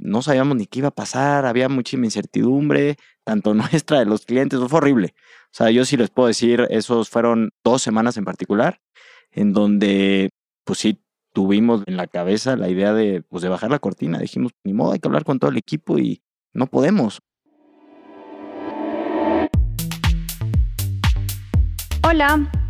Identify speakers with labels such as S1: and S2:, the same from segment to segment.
S1: no sabíamos ni qué iba a pasar, había muchísima incertidumbre, tanto nuestra de los clientes, fue horrible. O sea, yo sí les puedo decir, esos fueron dos semanas en particular, en donde, pues sí, tuvimos en la cabeza la idea de, pues, de bajar la cortina. Dijimos, ni modo, hay que hablar con todo el equipo y no podemos.
S2: Hola,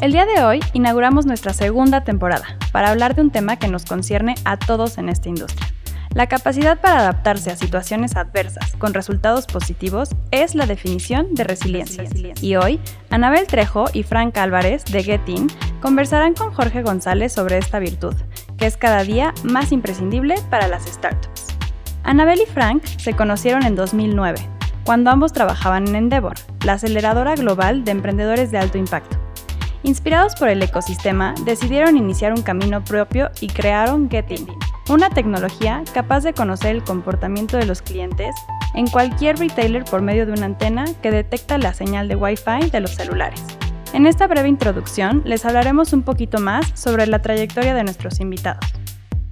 S2: El día de hoy inauguramos nuestra segunda temporada para hablar de un tema que nos concierne a todos en esta industria. La capacidad para adaptarse a situaciones adversas con resultados positivos es la definición de resiliencia. Y hoy, Anabel Trejo y Frank Álvarez de Getin conversarán con Jorge González sobre esta virtud, que es cada día más imprescindible para las startups. Anabel y Frank se conocieron en 2009, cuando ambos trabajaban en Endeavor, la aceleradora global de emprendedores de alto impacto. Inspirados por el ecosistema, decidieron iniciar un camino propio y crearon Getting, una tecnología capaz de conocer el comportamiento de los clientes en cualquier retailer por medio de una antena que detecta la señal de Wi-Fi de los celulares. En esta breve introducción les hablaremos un poquito más sobre la trayectoria de nuestros invitados.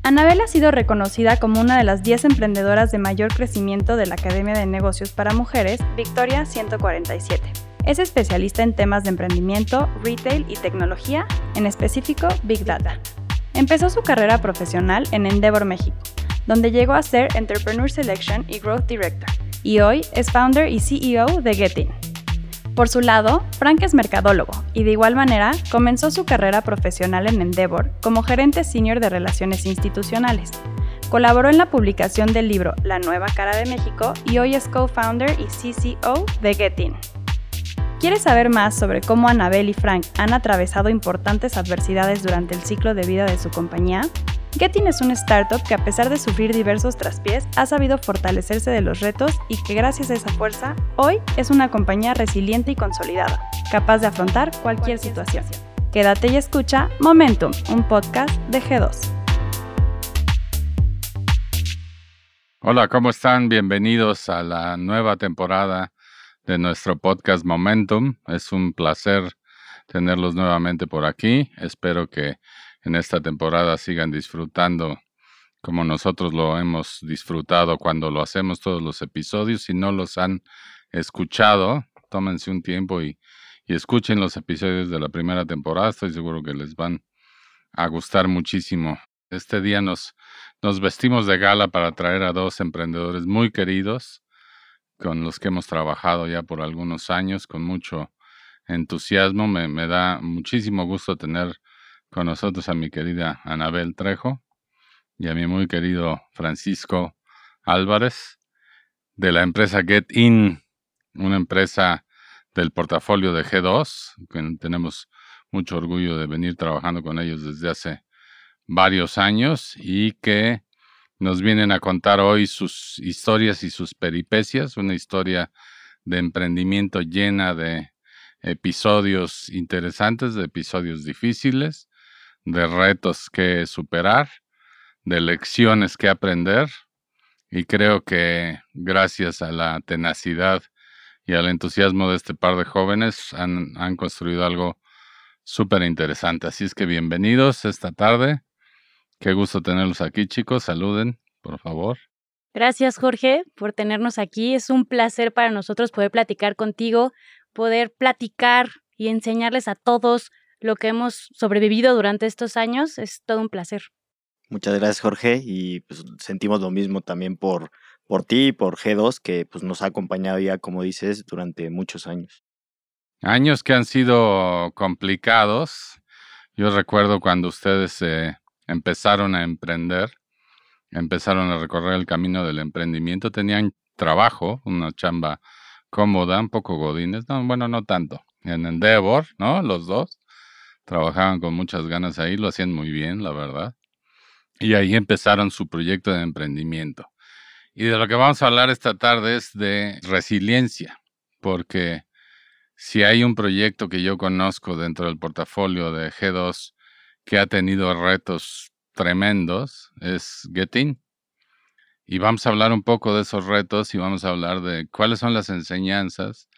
S2: Anabel ha sido reconocida como una de las 10 emprendedoras de mayor crecimiento de la Academia de Negocios para Mujeres, Victoria 147 es especialista en temas de emprendimiento, retail y tecnología, en específico Big Data. Empezó su carrera profesional en Endeavor México, donde llegó a ser Entrepreneur Selection y Growth Director, y hoy es founder y CEO de Getin. Por su lado, Frank es mercadólogo y de igual manera comenzó su carrera profesional en Endeavor como gerente senior de relaciones institucionales. Colaboró en la publicación del libro La nueva cara de México y hoy es co-founder y CCO de Getin. ¿Quieres saber más sobre cómo Anabel y Frank han atravesado importantes adversidades durante el ciclo de vida de su compañía? Getin es una startup que a pesar de sufrir diversos traspiés ha sabido fortalecerse de los retos y que gracias a esa fuerza hoy es una compañía resiliente y consolidada, capaz de afrontar cualquier situación. Quédate y escucha Momentum, un podcast de G2.
S3: Hola, ¿cómo están? Bienvenidos a la nueva temporada de nuestro podcast Momentum. Es un placer tenerlos nuevamente por aquí. Espero que en esta temporada sigan disfrutando como nosotros lo hemos disfrutado cuando lo hacemos todos los episodios. Si no los han escuchado, tómense un tiempo y, y escuchen los episodios de la primera temporada. Estoy seguro que les van a gustar muchísimo. Este día nos, nos vestimos de gala para traer a dos emprendedores muy queridos con los que hemos trabajado ya por algunos años con mucho entusiasmo. Me, da muchísimo gusto tener con nosotros a mi querida Anabel Trejo y a mi muy querido Francisco Álvarez de la empresa Get In, una empresa del portafolio de G2, que tenemos mucho orgullo de venir trabajando con ellos desde hace varios años y que nos vienen a contar hoy sus historias y sus peripecias, una historia de emprendimiento llena de episodios interesantes, de episodios difíciles, de retos que superar, de lecciones que aprender. Y creo que gracias a la tenacidad y al entusiasmo de este par de jóvenes han, construido algo súper interesante. Así es que bienvenidos esta tarde. Qué gusto tenerlos aquí, chicos. Saluden, por favor.
S4: Gracias, Jorge, por tenernos aquí. Es un placer para nosotros poder platicar contigo, poder platicar y enseñarles a todos lo que hemos sobrevivido durante estos años. Es todo un placer.
S1: Muchas gracias, Jorge, y pues sentimos lo mismo también por, por ti y por G2, que pues nos ha acompañado ya, como dices, durante muchos años.
S3: Años que han sido complicados. Yo recuerdo cuando ustedes eh, empezaron a emprender, empezaron a recorrer el camino del emprendimiento, tenían trabajo, una chamba cómoda, un poco godines, no, bueno, no tanto. En Endeavor, ¿no? Los dos trabajaban con muchas ganas ahí, lo hacían muy bien, la verdad. Y ahí empezaron su proyecto de emprendimiento. Y de lo que vamos a hablar esta tarde es de resiliencia, porque si hay un proyecto que yo conozco dentro del portafolio de G2 que ha tenido retos tremendos, es Getting. Y vamos a hablar un poco de esos retos y vamos a hablar de cuáles son las enseñanzas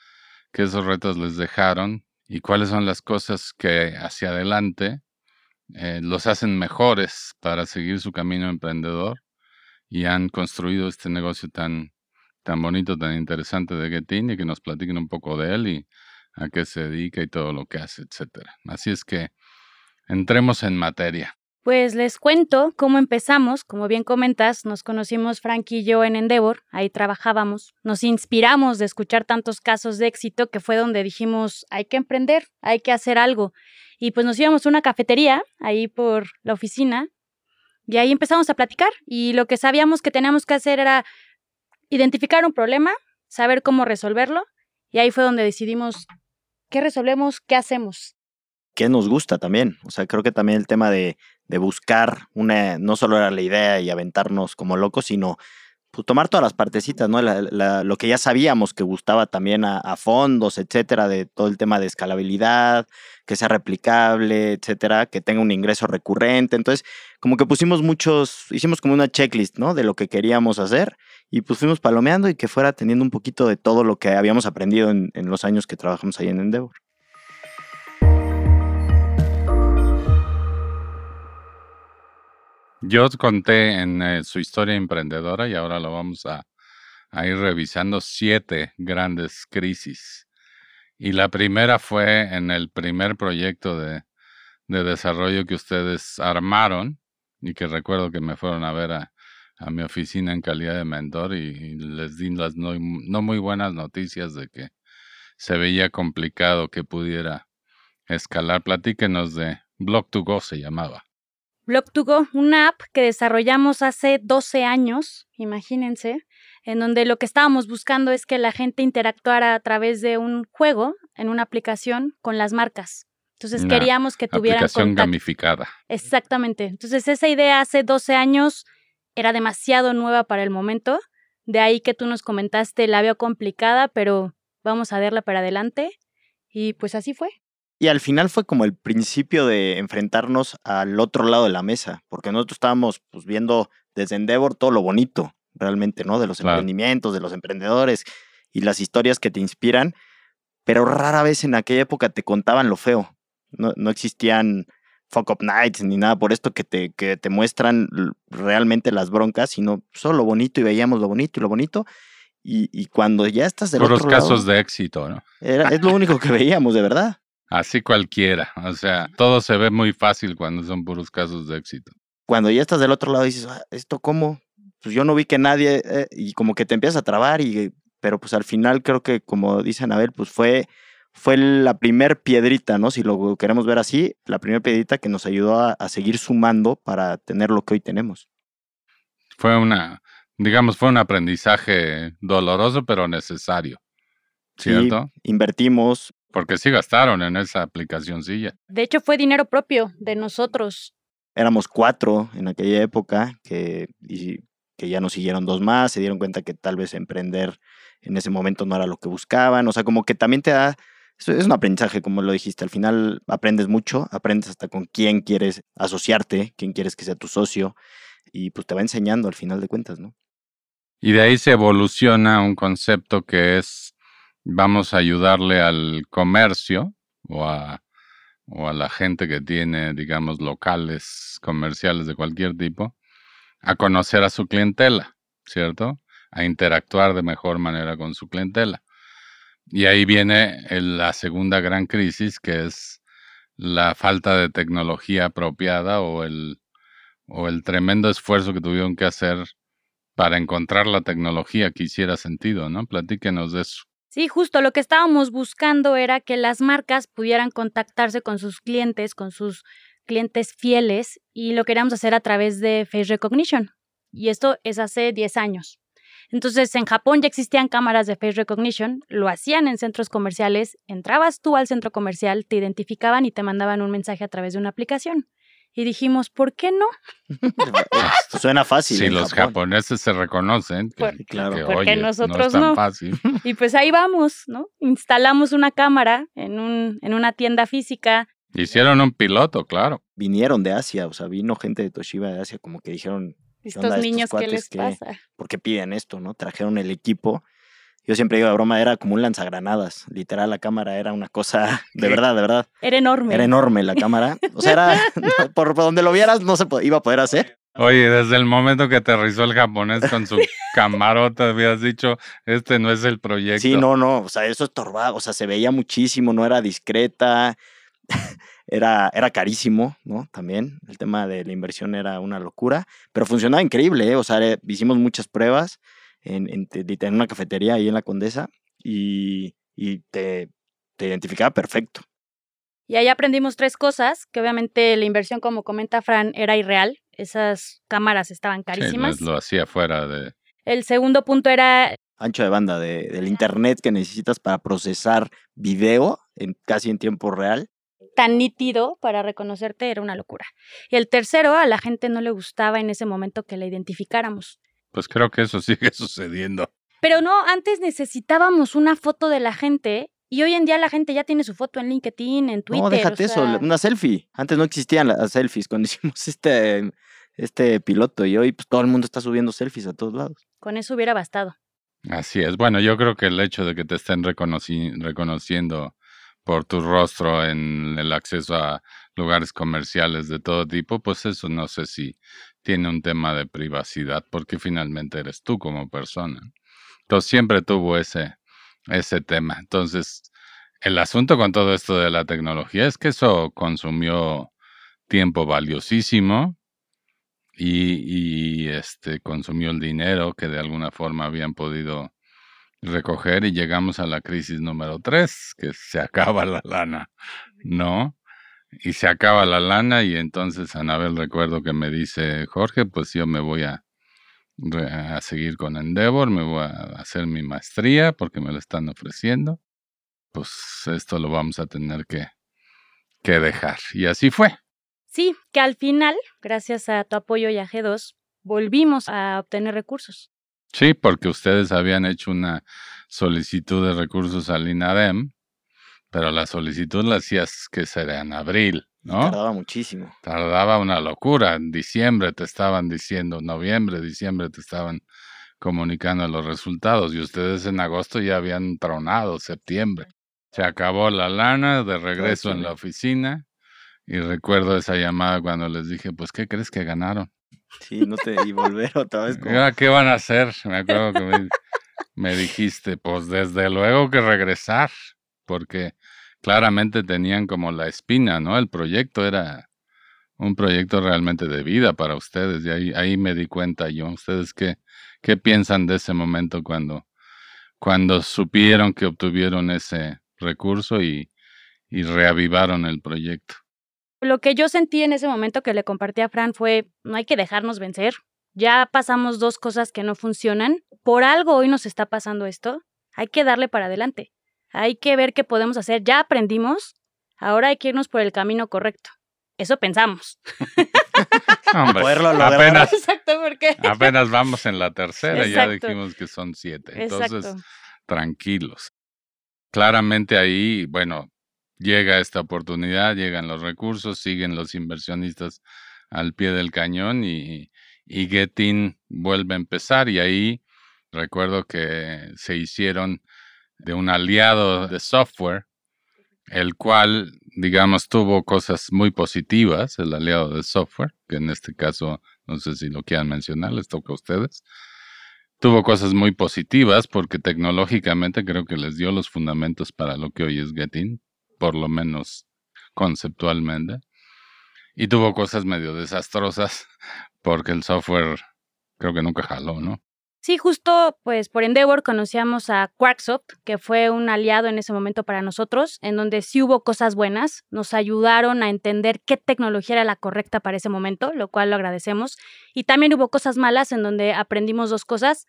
S3: que esos retos les dejaron y cuáles son las cosas que hacia adelante eh, los hacen mejores para seguir su camino emprendedor y han construido este negocio tan, tan bonito, tan interesante de Getin y que nos platiquen un poco de él y a qué se dedica y todo lo que hace, etcétera. Así es que entremos en materia.
S4: Pues les cuento cómo empezamos. Como bien comentas, nos conocimos Frank y yo en Endeavor, ahí trabajábamos. Nos inspiramos de escuchar tantos casos de éxito que fue donde dijimos, hay que emprender, hay que hacer algo. Y pues nos íbamos a una cafetería ahí por la oficina y ahí empezamos a platicar y lo que sabíamos que teníamos que hacer era identificar un problema, saber cómo resolverlo y ahí fue donde decidimos qué resolvemos, qué hacemos
S1: qué nos gusta también. O sea, creo que también el tema de, de buscar una, no solo era la idea y aventarnos como locos, sino pues, tomar todas las partecitas, ¿no? lo que ya sabíamos que gustaba también a, fondos, etcétera, de todo el tema de escalabilidad, que sea replicable, etcétera, que tenga un ingreso recurrente. Entonces, como que pusimos muchos, hicimos como una checklist, ¿no? De lo que queríamos hacer y pues fuimos palomeando y que fuera teniendo un poquito de todo lo que habíamos aprendido en, en los años que trabajamos ahí en Endeavor.
S3: Yo conté en eh, su historia emprendedora y ahora lo vamos a, ir revisando siete grandes crisis. Y la primera fue en el primer proyecto de, desarrollo que ustedes armaron y que recuerdo que me fueron a ver a, mi oficina en calidad de mentor y, les di las no, no, muy buenas noticias de que se veía complicado que pudiera escalar. Platíquenos de Block2Go se llamaba.
S4: Block2Go, una app que desarrollamos hace 12 años, imagínense, en donde lo que estábamos buscando es que la gente interactuara a través de un juego en una aplicación con las marcas. Entonces queríamos que tuvieran
S3: aplicación gamificada.
S4: Exactamente. Entonces esa idea hace 12 años era demasiado nueva para el momento. De ahí que tú nos comentaste, la veo complicada, pero vamos a verla para adelante. Y pues así fue.
S1: Y al final fue como el principio de enfrentarnos al otro lado de la mesa, porque nosotros estábamos pues, viendo desde Endeavor todo lo bonito, realmente, ¿no? De los emprendimientos, de los emprendedores y las historias que te inspiran, pero rara vez en aquella época te contaban lo feo. No, no existían fuck up nights ni nada por esto que te, que te muestran realmente las broncas, sino solo lo bonito y veíamos lo bonito y lo bonito. Y, y cuando ya estás del
S3: Puros
S1: otro
S3: casos de éxito, ¿no?
S1: Era, es lo único que veíamos, de verdad.
S3: Así cualquiera. O sea, todo se ve muy fácil cuando son puros casos de éxito.
S1: Cuando ya estás del otro lado dices, ah, ¿esto cómo? Pues yo no vi que nadie, eh", y como que te empiezas a trabar, y, pero pues al final creo que, como dice Anabel, pues fue, fue la primer piedrita, ¿no? Si lo queremos ver así, la primera piedrita que nos ayudó a, seguir sumando para tener lo que hoy tenemos.
S3: Fue una, digamos, fue un aprendizaje doloroso, pero necesario. ¿Cierto?
S1: invertimos,
S3: porque sí gastaron en esa aplicacióncilla.
S4: De hecho, fue dinero propio de nosotros.
S1: Éramos cuatro en aquella época que, y, que ya nos siguieron dos más, se dieron cuenta que tal vez emprender en ese momento no era lo que buscaban. O sea, como que también te da, es un aprendizaje, como lo dijiste, al final aprendes mucho, aprendes hasta con quién quieres asociarte, quién quieres que sea tu socio, y pues te va enseñando al final de cuentas, ¿no?
S3: Y de ahí se evoluciona un concepto que es vamos a ayudarle al comercio o a, o a la gente que tiene, digamos, locales comerciales de cualquier tipo, a conocer a su clientela, ¿cierto? A interactuar de mejor manera con su clientela. Y ahí viene la segunda gran crisis, que es la falta de tecnología apropiada o el, o el tremendo esfuerzo que tuvieron que hacer para encontrar la tecnología que hiciera sentido, ¿no? Platíquenos de eso.
S4: Sí, justo lo que estábamos buscando era que las marcas pudieran contactarse con sus clientes, con sus clientes fieles, y lo queríamos hacer a través de Face Recognition. Y esto es hace 10 años. Entonces, en Japón ya existían cámaras de face recognition, lo hacían en centros comerciales, entrabas tú al centro comercial, te identificaban y te mandaban un mensaje a través de una aplicación. Y dijimos, ¿por qué no?
S1: Suena fácil.
S3: Si
S1: en
S3: los
S1: Japón.
S3: japoneses se reconocen, que,
S4: Por-
S1: claro.
S3: que,
S4: porque
S3: oye, no
S4: nosotros
S3: es tan
S4: no.
S3: fácil.
S4: Y pues ahí vamos, ¿no? Instalamos una cámara en, un, en una tienda física.
S3: Hicieron un piloto, claro.
S1: Vinieron de Asia, o sea, vino gente de Toshiba de Asia, como que dijeron,
S4: Estos
S1: onda, estos
S4: niños, ¿qué les pasa?
S1: ¿por qué piden esto? no Trajeron el equipo. Yo siempre digo, la broma era como un lanzagranadas. Literal, la cámara era una cosa, de verdad, de verdad.
S4: Era enorme.
S1: Era enorme la cámara. O sea, era, por, por donde lo vieras, no se iba a poder hacer.
S3: Oye, desde el momento que aterrizó el japonés con su camarota, habías dicho, este no es el proyecto.
S1: Sí, no, no, o sea, eso estorbaba, o sea, se veía muchísimo, no era discreta, era, era carísimo, ¿no? También el tema de la inversión era una locura, pero funcionaba increíble, ¿eh? O sea, hicimos muchas pruebas en, en, te- en una cafetería ahí en la Condesa y, y te, te identificaba perfecto.
S4: Y ahí aprendimos tres cosas, que obviamente la inversión, como comenta Fran, era irreal. Esas cámaras estaban
S3: Sí,
S4: carísimas.
S3: lo hacía fuera de...
S4: El segundo punto era
S1: Ancho de banda de- del internet que necesitas para procesar video en, casi en tiempo real.
S4: tan nítido para reconocerte, era una locura. Y el tercero, a la gente no le gustaba en ese momento que la identificáramos.
S3: Pues creo que eso sigue sucediendo.
S4: Pero no, antes necesitábamos una foto de la gente y hoy en día la gente ya tiene su foto en LinkedIn, en Twitter.
S1: no, déjate
S4: o
S1: eso, una selfie. Antes no existían las selfies cuando hicimos este, este piloto y hoy pues, todo el mundo está subiendo selfies a todos lados.
S4: Con eso hubiera bastado.
S3: Así es. Bueno, yo creo que el hecho de que te estén reconoci- reconociendo por tu rostro en el acceso a lugares comerciales de todo tipo, pues eso no sé si tiene un tema de privacidad, porque finalmente eres tú como persona. Entonces siempre tuvo ese, ese tema. Entonces, el asunto con todo esto de la tecnología es que eso consumió tiempo valiosísimo y, y, este consumió el dinero que de alguna forma habían podido recoger y llegamos a la crisis número tres, que se acaba la lana, ¿no? Y se acaba la lana y entonces Anabel recuerdo que me dice, Jorge, pues yo me voy a, a seguir con Endeavor, me voy a hacer mi maestría porque me lo están ofreciendo. Pues esto lo vamos a tener que, que dejar. Y así fue.
S4: Sí, que al final, gracias a tu apoyo y a G2, volvimos a obtener recursos.
S3: Sí, porque ustedes habían hecho una solicitud de recursos al INADEM, pero la solicitud la hacías que será en abril, ¿no?
S1: Tardaba muchísimo.
S3: Tardaba una locura. En diciembre te estaban diciendo, noviembre, diciembre te estaban comunicando los resultados y ustedes en agosto ya habían tronado, septiembre. Se acabó la lana de regreso en la oficina y recuerdo esa llamada cuando les dije, pues, ¿qué crees que ganaron?
S1: Sí, no te y volver otra vez como...
S3: ¿Y ahora ¿Qué van a hacer? Me acuerdo que me, me dijiste, pues desde luego que regresar, porque claramente tenían como la espina, ¿no? El proyecto era un proyecto realmente de vida para ustedes y ahí, ahí me di cuenta yo. ¿Ustedes qué, qué piensan de ese momento cuando, cuando supieron que obtuvieron ese recurso y, y reavivaron el proyecto?
S4: Lo que yo sentí en ese momento que le compartí a Fran fue, no hay que dejarnos vencer. Ya pasamos dos cosas que no funcionan. Por algo hoy nos está pasando esto. Hay que darle para adelante. Hay que ver qué podemos hacer. Ya aprendimos. Ahora hay que irnos por el camino correcto. Eso pensamos.
S3: Hombre,
S1: Poderlo lograr.
S3: apenas,
S4: Exacto, porque.
S3: apenas vamos en la tercera, ya
S4: Exacto.
S3: dijimos que son siete. Entonces,
S4: Exacto.
S3: tranquilos. Claramente ahí, bueno, llega esta oportunidad, llegan los recursos, siguen los inversionistas al pie del cañón y, y Getin vuelve a empezar y ahí recuerdo que se hicieron de un aliado de software, el cual, digamos, tuvo cosas muy positivas, el aliado de software, que en este caso, no sé si lo quieran mencionar, les toca a ustedes tuvo cosas muy positivas porque tecnológicamente creo que les dio los fundamentos para lo que hoy es Getting, por lo menos conceptualmente. Y tuvo cosas medio desastrosas porque el software creo que nunca jaló, ¿no?
S4: Sí, justo pues por Endeavor conocíamos a Quarksoft, que fue un aliado en ese momento para nosotros, en donde sí hubo cosas buenas, nos ayudaron a entender qué tecnología era la correcta para ese momento, lo cual lo agradecemos. Y también hubo cosas malas en donde aprendimos dos cosas.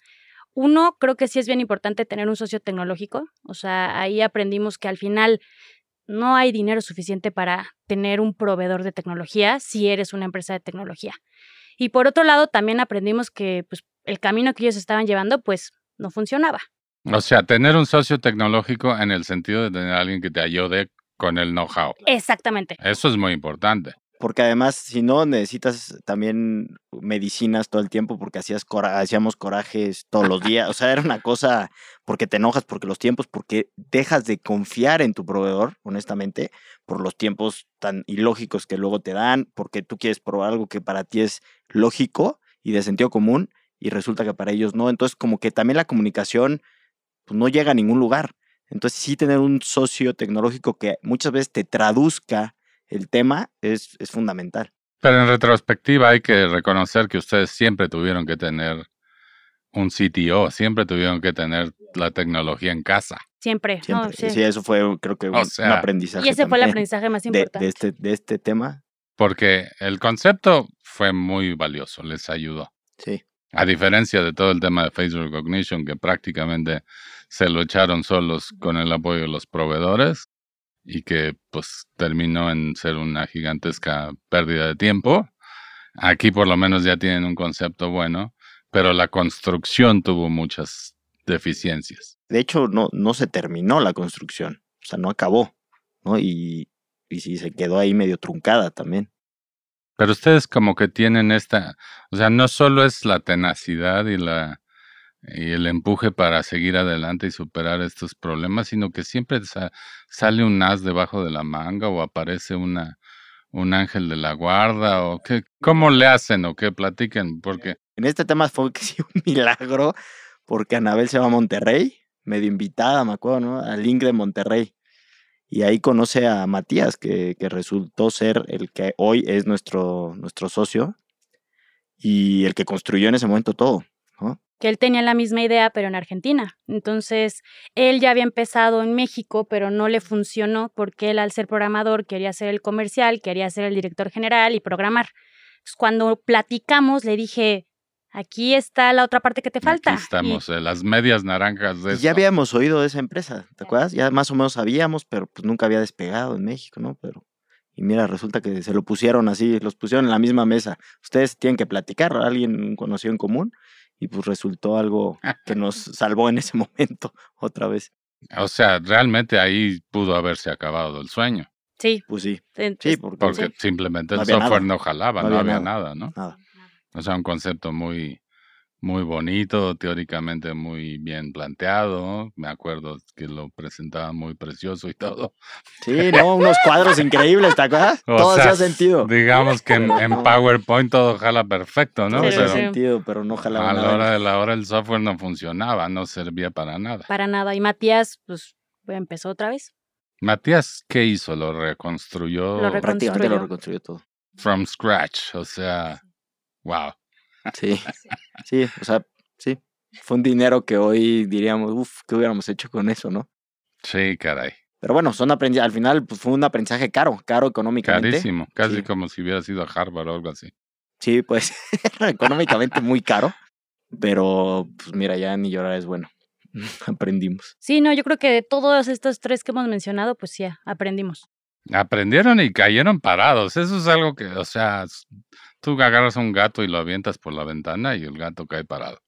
S4: Uno, creo que sí es bien importante tener un socio tecnológico, o sea, ahí aprendimos que al final no hay dinero suficiente para tener un proveedor de tecnología si eres una empresa de tecnología. Y por otro lado, también aprendimos que pues, el camino que ellos estaban llevando, pues, no funcionaba.
S3: O sea, tener un socio tecnológico en el sentido de tener a alguien que te ayude con el know-how.
S4: Exactamente.
S3: Eso es muy importante.
S1: Porque además, si no, necesitas también medicinas todo el tiempo porque hacías hacíamos corajes todos los días. O sea, era una cosa porque te enojas, porque los tiempos, porque dejas de confiar en tu proveedor, honestamente, por los tiempos tan ilógicos que luego te dan, porque tú quieres probar algo que para ti es lógico y de sentido común y resulta que para ellos no. Entonces, como que también la comunicación pues, no llega a ningún lugar. Entonces, sí tener un socio tecnológico que muchas veces te traduzca el tema es, es fundamental.
S3: Pero en retrospectiva hay que reconocer que ustedes siempre tuvieron que tener un CTO, siempre tuvieron que tener la tecnología en casa.
S4: Siempre.
S1: Siempre. sí. eso fue, creo que, un, aprendizaje.
S4: Y ese fue el aprendizaje más importante.
S1: De, este, de este tema.
S3: Porque el concepto fue muy valioso, les ayudó.
S1: Sí.
S3: A diferencia de todo el tema de face recognition, que prácticamente se lo echaron solos con el apoyo de los proveedores, y que pues terminó en ser una gigantesca pérdida de tiempo. Aquí por lo menos ya tienen un concepto bueno, pero la construcción tuvo muchas deficiencias.
S1: De hecho, no, no se terminó la construcción, o sea, no acabó, ¿no? Y, y sí se quedó ahí medio truncada también.
S3: Pero ustedes como que tienen esta, o sea, no solo es la tenacidad y la y el empuje para seguir adelante y superar estos problemas, sino que siempre sale un as debajo de la manga o aparece una un ángel de la guarda o qué cómo le hacen o qué platiquen porque
S1: en este tema fue que sí un milagro porque Anabel se va a Monterrey, medio invitada, me acuerdo, ¿no? Al Link de Monterrey. Y ahí conoce a Matías, que, resultó ser el que hoy es nuestro, nuestro socio y el que construyó en ese momento todo
S4: que él tenía la misma idea, pero en Argentina. Entonces, él ya había empezado en México, pero no le funcionó porque él, al ser programador, quería ser el comercial, quería ser el director general y programar. cuando platicamos, le dije, aquí está la otra parte que te falta.
S3: Aquí estamos, eh, las medias naranjas de
S1: Ya habíamos oído de esa empresa, ¿te acuerdas? Ya más o menos sabíamos, pero pues nunca había despegado en México, ¿no? Pero y mira, resulta que se lo pusieron así, los pusieron en la misma mesa. Ustedes tienen que platicar, alguien conocido en común, y pues resultó algo que nos salvó en ese momento otra vez.
S3: O sea, realmente ahí pudo haberse acabado el sueño.
S4: Sí.
S1: Pues sí. Sí,
S3: porque, simplemente el software no jalaba, no había, nada, ¿no?
S1: Nada.
S3: O sea, un concepto muy, muy bonito, teóricamente muy bien planteado. Me acuerdo que lo presentaba muy precioso y todo.
S1: Sí, no, unos cuadros increíbles, ¿te acuerdas? todo hacía sentido.
S3: Digamos que en, PowerPoint todo jala perfecto, ¿no?
S1: Sí, pero, sentido, pero no jalaba
S3: A la hora de la hora el software no funcionaba, no servía para nada.
S4: Para nada. Y Matías, pues, empezó otra vez.
S3: Matías, ¿qué hizo? ¿Lo reconstruyó?
S4: Lo
S1: Prácticamente lo reconstruyó todo.
S3: From scratch, o sea, wow.
S1: Sí, sí, o sea, sí. Fue un dinero que hoy diríamos, uff, ¿qué hubiéramos hecho con eso, no?
S3: Sí, caray.
S1: Pero bueno, son aprendizajes, al final pues, fue un aprendizaje caro, caro económicamente.
S3: Carísimo, casi como si hubiera sido a Harvard o algo así.
S1: Sí, pues económicamente muy caro, pero pues mira, ya ni llorar es bueno. aprendimos.
S4: Sí, no, yo creo que de todos estos tres que hemos mencionado, pues sí, aprendimos.
S3: Aprendieron y cayeron parados. Eso es algo que, o sea, Tú agarras a un gato y lo avientas por la ventana y el gato cae parado.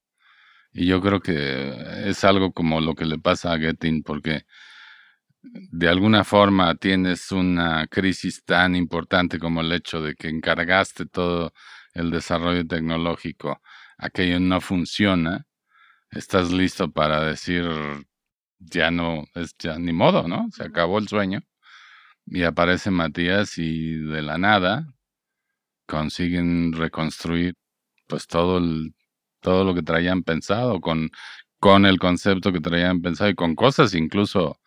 S3: Y yo creo que es algo como lo que le pasa a Getting, porque de alguna forma tienes una crisis tan importante como el hecho de que encargaste todo el desarrollo tecnológico, aquello no funciona, estás listo para decir ya no, es ya ni modo, ¿no? Se acabó el sueño. Y aparece Matías y de la nada consiguen reconstruir pues todo el, todo lo que traían pensado con, con el concepto que traían pensado y con cosas incluso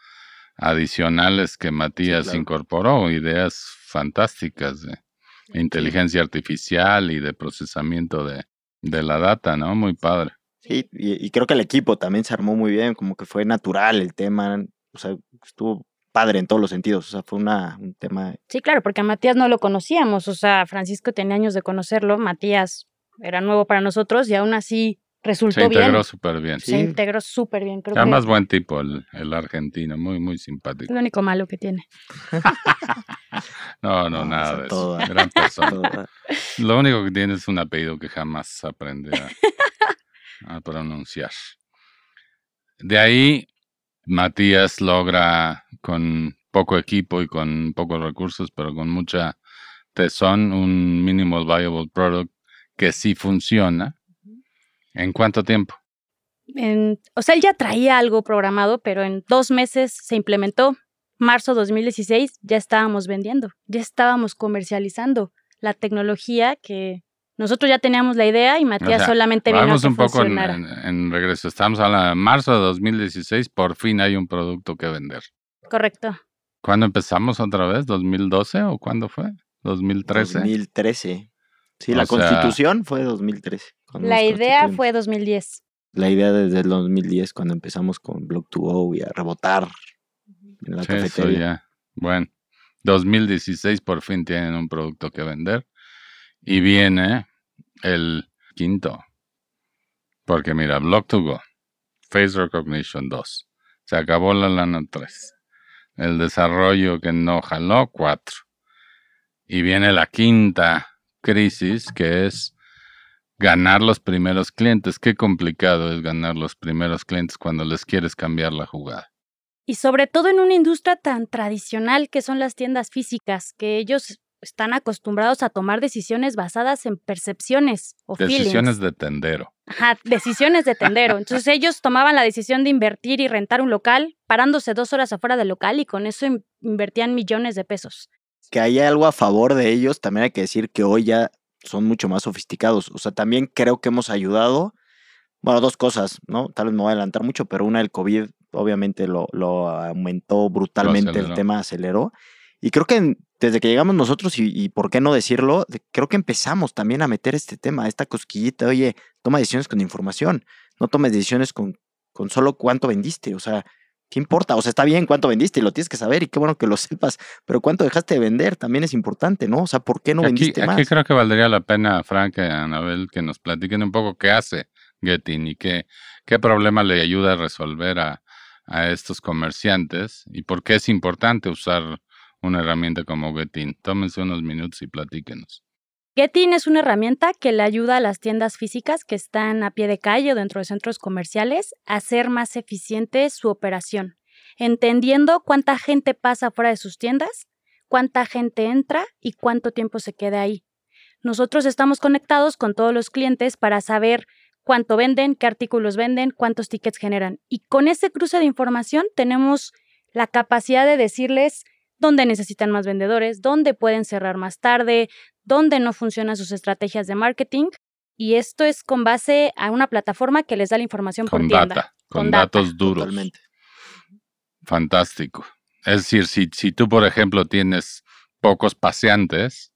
S3: adicionales que Matías incorporó, ideas fantásticas de inteligencia artificial y de procesamiento de, de la data, ¿no? Muy padre.
S1: Sí, y, y, creo que el equipo también se armó muy bien, como que fue natural el tema, o sea, estuvo padre en todos los sentidos. O sea, fue una, un tema.
S4: Sí, claro, porque a Matías no lo conocíamos. O sea, Francisco tenía años de conocerlo. Matías era nuevo para nosotros y aún así resultó
S3: Se
S4: bien.
S3: integró súper bien.
S1: Sí.
S4: Se integró súper bien. Creo que
S3: Además, buen tipo el, el argentino, muy, muy
S4: es
S3: simpático.
S4: lo único malo que tiene.
S3: No, no,
S1: No,
S3: nada de eso. Gran persona. Lo único que tiene es un apellido que jamás aprende a, a pronunciar. De ahí, Matías logra con poco equipo y con pocos recursos, pero con mucha tesón, un minimal viable product que sí funciona. ¿En cuánto tiempo?
S4: En- o sea, él ya traía algo programado, pero en dos meses se implementó. Marzo 2016 ya estábamos vendiendo, ya estábamos comercializando la tecnología que nosotros ya teníamos la idea y Matías
S3: sea,
S4: solamente vino a
S3: Vamos
S4: que
S3: un poco en, en- en regreso. Estamos hablando de marzo de 2016, por fin hay un producto que vender.
S4: Correcto.
S3: ¿Cuándo empezamos otra vez? ¿2012 o cuándo fue? ¿2013?
S1: 2013. Sí,
S3: O
S1: la
S3: sea-
S1: constitución fue 2013. cuando
S4: La idea fue 2010.
S1: La idea desde el 2010, cuando empezamos con Block2Go y a rebotar en la
S3: Sí, eso
S1: cafetería.
S3: ya. Bueno, 2016 por fin tienen un producto que vender. Y viene el quinto. Porque mira, Block2Go, Face Recognition 2. Se acabó la lana 3. El desarrollo que no jaló 4. Y viene la quinta crisis que es ganar los primeros clientes. Qué complicado es ganar los primeros clientes cuando les quieres cambiar la jugada.
S4: Y sobre todo en una industria tan tradicional que son las tiendas físicas, que ellos están acostumbrados a tomar decisiones basadas en percepciones o
S3: Decisiones
S4: feelings.
S3: de tendero.
S4: Ajá, decisiones de tendero. Entonces ellos tomaban la decisión de invertir y rentar un local, parándose dos horas afuera del local y con eso in- invertían millones de pesos.
S1: Que haya algo a favor de ellos, también hay que decir que hoy ya son mucho más sofisticados. O sea, también creo que hemos ayudado. Bueno, dos cosas, ¿no? Tal vez me voy a adelantar mucho, pero una, el COVID obviamente lo, lo aumentó brutalmente, el tema aceleró. Y creo que en- desde que llegamos nosotros, y, y por qué no decirlo, de- creo que empezamos también a meter este tema, esta cosquillita, oye, toma decisiones con información, no tomes decisiones con, con solo cuánto vendiste, o sea, ¿qué importa? O sea, está bien cuánto vendiste y lo tienes que saber y qué bueno que lo sepas, pero cuánto dejaste de vender también es importante, ¿no? O sea, ¿por qué no
S3: aquí,
S1: vendiste
S3: aquí
S1: más?
S3: creo que valdría la pena, Frank y Anabel, que nos platiquen un poco qué hace Getin y qué, qué problema le ayuda a resolver a, a estos comerciantes y por qué es importante usar una herramienta como Getin. Tómense unos minutos y platíquenos.
S4: Getin es una herramienta que le ayuda a las tiendas físicas que están a pie de calle o dentro de centros comerciales a hacer más eficiente su operación, entendiendo cuánta gente pasa fuera de sus tiendas, cuánta gente entra y cuánto tiempo se queda ahí. Nosotros estamos conectados con todos los clientes para saber cuánto venden, qué artículos venden, cuántos tickets generan. Y con ese cruce de información tenemos la capacidad de decirles dónde necesitan más vendedores, dónde pueden cerrar más tarde, dónde no funcionan sus estrategias de marketing. Y esto es con base a una plataforma que les da la información
S3: Con
S4: por tienda.
S3: data, con,
S4: Con data,
S3: datos duros.
S1: Totalmente.
S3: Fantástico. Es decir, si, si tú, por ejemplo, tienes pocos paseantes,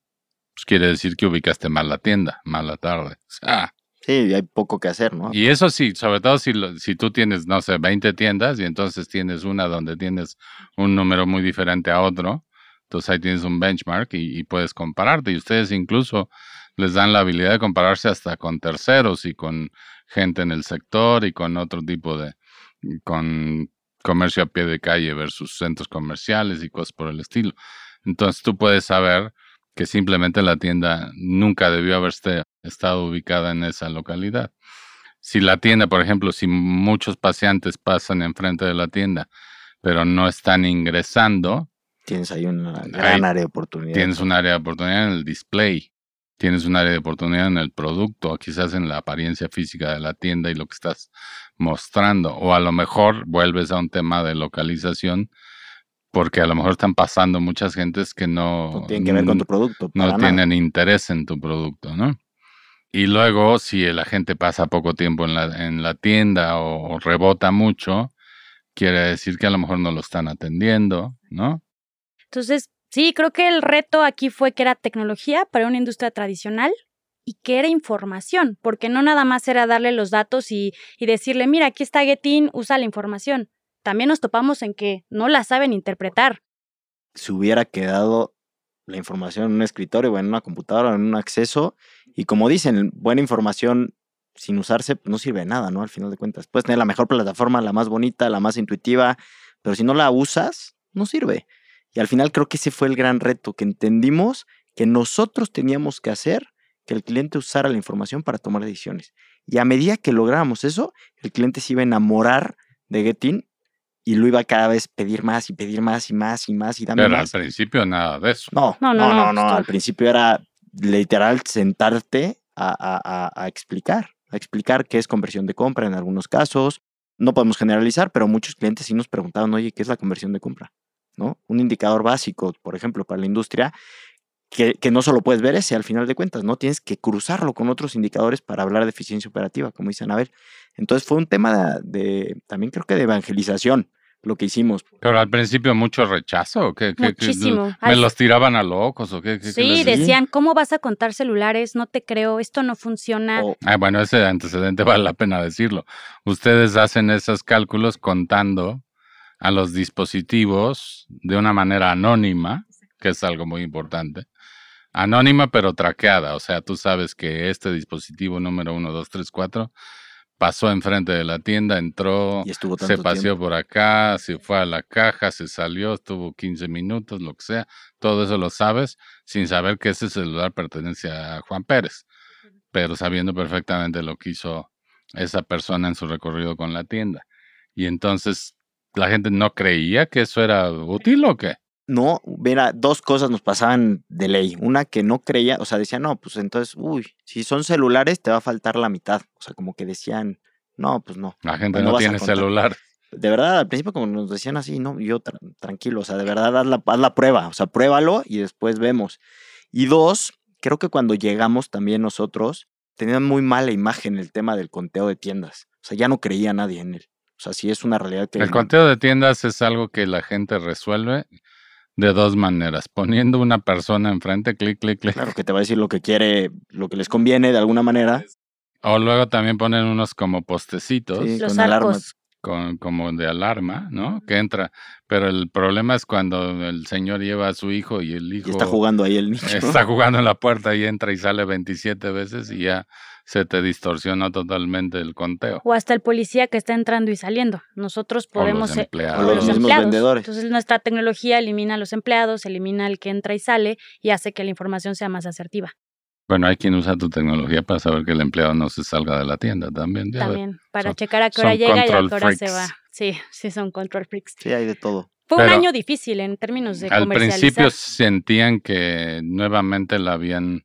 S3: pues quiere decir que ubicaste mal la tienda, mal la tarde. O sea,
S1: Sí, hay poco que hacer, ¿no?
S3: Y eso sí, sobre todo si, si tú tienes, no sé, 20 tiendas y entonces tienes una donde tienes un número muy diferente a otro, entonces ahí tienes un benchmark y, y puedes compararte. Y ustedes incluso les dan la habilidad de compararse hasta con terceros y con gente en el sector y con otro tipo de, con comercio a pie de calle versus centros comerciales y cosas por el estilo. Entonces tú puedes saber que simplemente la tienda nunca debió haber estado ubicada en esa localidad. Si la tienda, por ejemplo, si muchos paseantes pasan enfrente de la tienda, pero no están ingresando,
S1: Tienes ahí una gran área de oportunidad.
S3: tienes un área de oportunidad en el display, tienes un área de oportunidad en el producto, quizás en la apariencia física de la tienda y lo que estás mostrando, o a lo mejor vuelves a un tema de localización, porque a lo mejor están pasando muchas gentes que no,
S1: No tiene que ver con tu producto.
S3: no
S1: nada.
S3: tienen interés en tu producto, ¿no? Y luego, si la gente pasa poco tiempo en la, en la tienda o, o rebota mucho, quiere decir que a lo mejor no lo están atendiendo, ¿no?
S4: Entonces, sí, creo que el reto aquí fue que era tecnología para una industria tradicional y que era información, porque no nada más era darle los datos y, y decirle, mira, aquí está Getin, usa la información. También nos topamos en que no la saben interpretar.
S1: se hubiera quedado la información en un escritorio o en una computadora en un acceso. Y como dicen, buena información sin usarse pues, no sirve de nada, ¿no? Al final de cuentas. Puedes tener la mejor plataforma, la más bonita, la más intuitiva, pero si no la usas, no sirve. Y al final creo que ese fue el gran reto, que entendimos que nosotros teníamos que hacer que el cliente usara la información para tomar decisiones. Y a medida que lográbamos eso, el cliente se iba a enamorar de Getin y lo iba cada vez pedir más y pedir más y más y más y dame
S3: Pero
S1: más.
S3: al principio nada de eso.
S1: No,
S4: No,
S1: no,
S4: no,
S1: no,
S4: no,
S1: no,
S4: pues,
S1: Al principio era literal sentarte a, a- a- a explicar, a explicar qué es conversión de compra en algunos casos. No podemos generalizar, pero muchos clientes sí nos preguntaban, oye, ¿qué es la conversión de compra? ¿No? Un indicador básico, por ejemplo, para la industria, que, que no solo puedes ver ese al final de cuentas, ¿no? Tienes que cruzarlo con otros indicadores para hablar de eficiencia operativa, como dice Anabel. Entonces fue un tema de, de- también creo que de evangelización lo que hicimos.
S3: Pero al principio mucho rechazo. ¿qué, qué- qué-
S4: Muchísimo.
S3: ¿Me los tiraban a locos o qué?
S4: Sí, decían, ¿cómo vas a contar celulares? No te creo, esto no funciona.
S1: O-
S3: Ah, bueno, ese antecedente vale la pena decirlo. Ustedes hacen esos cálculos contando a los dispositivos de una manera anónima, que es algo muy importante. Anónima pero traqueada, o sea, tú sabes que este dispositivo número 1, 2, 3, 4 pasó enfrente de la tienda, entró,
S1: y estuvo
S3: se paseó
S1: tiempo.
S3: por acá, se fue a la caja, se salió, estuvo 15 minutos, lo que sea. Todo eso lo sabes sin saber que ese celular pertenece a Juan Pérez, pero sabiendo perfectamente lo que hizo esa persona en su recorrido con la tienda. Y entonces la gente no creía que eso era útil o qué.
S1: No, mira, dos cosas nos pasaban de ley. Una que no creía, o sea, decían, no, pues entonces, uy, si son celulares te va a faltar la mitad. O sea, como que decían, no, pues no.
S3: La gente
S1: Pues no
S3: tiene celular.
S1: De verdad, al principio como nos decían así, no, yo tra- tranquilo, o sea, de verdad haz la, haz la prueba, o sea, pruébalo y después vemos. Y dos, creo que cuando llegamos también nosotros, tenían muy mala imagen el tema del conteo de tiendas. O sea, ya no creía nadie en él. O sea, sí es una realidad que...
S3: El conteo de tiendas es algo que la gente resuelve de dos maneras. Poniendo una persona enfrente, clic, clic, clic.
S1: Claro, que te va a decir lo que quiere, lo que les conviene de alguna manera.
S3: O luego también ponen unos como postecitos.
S1: Sí,
S4: Los
S1: con,
S3: como de alarma, ¿no? Que entra. Pero el problema es cuando el señor lleva a su hijo y el hijo
S1: Y está jugando ahí el niño.
S3: está jugando en la puerta y entra y sale 27 veces y ya se te distorsiona totalmente el conteo.
S4: O hasta el policía que está entrando y saliendo. Nosotros
S3: O los
S4: podemos... eh,
S3: empleados.
S1: O los
S4: empleados.
S1: vendedores.
S4: Entonces nuestra tecnología elimina a los empleados, elimina al que entra y sale y hace que la información sea más asertiva.
S3: Bueno, hay quien usa tu tecnología para saber que el empleado no se salga de la tienda también. ya ves.
S4: También, para
S3: son-
S4: checar a qué hora llega y a qué hora se va. Sí, sí son control freaks.
S1: Sí, hay de todo.
S4: Fue un año difícil en términos de
S3: Al principio sentían que nuevamente la habían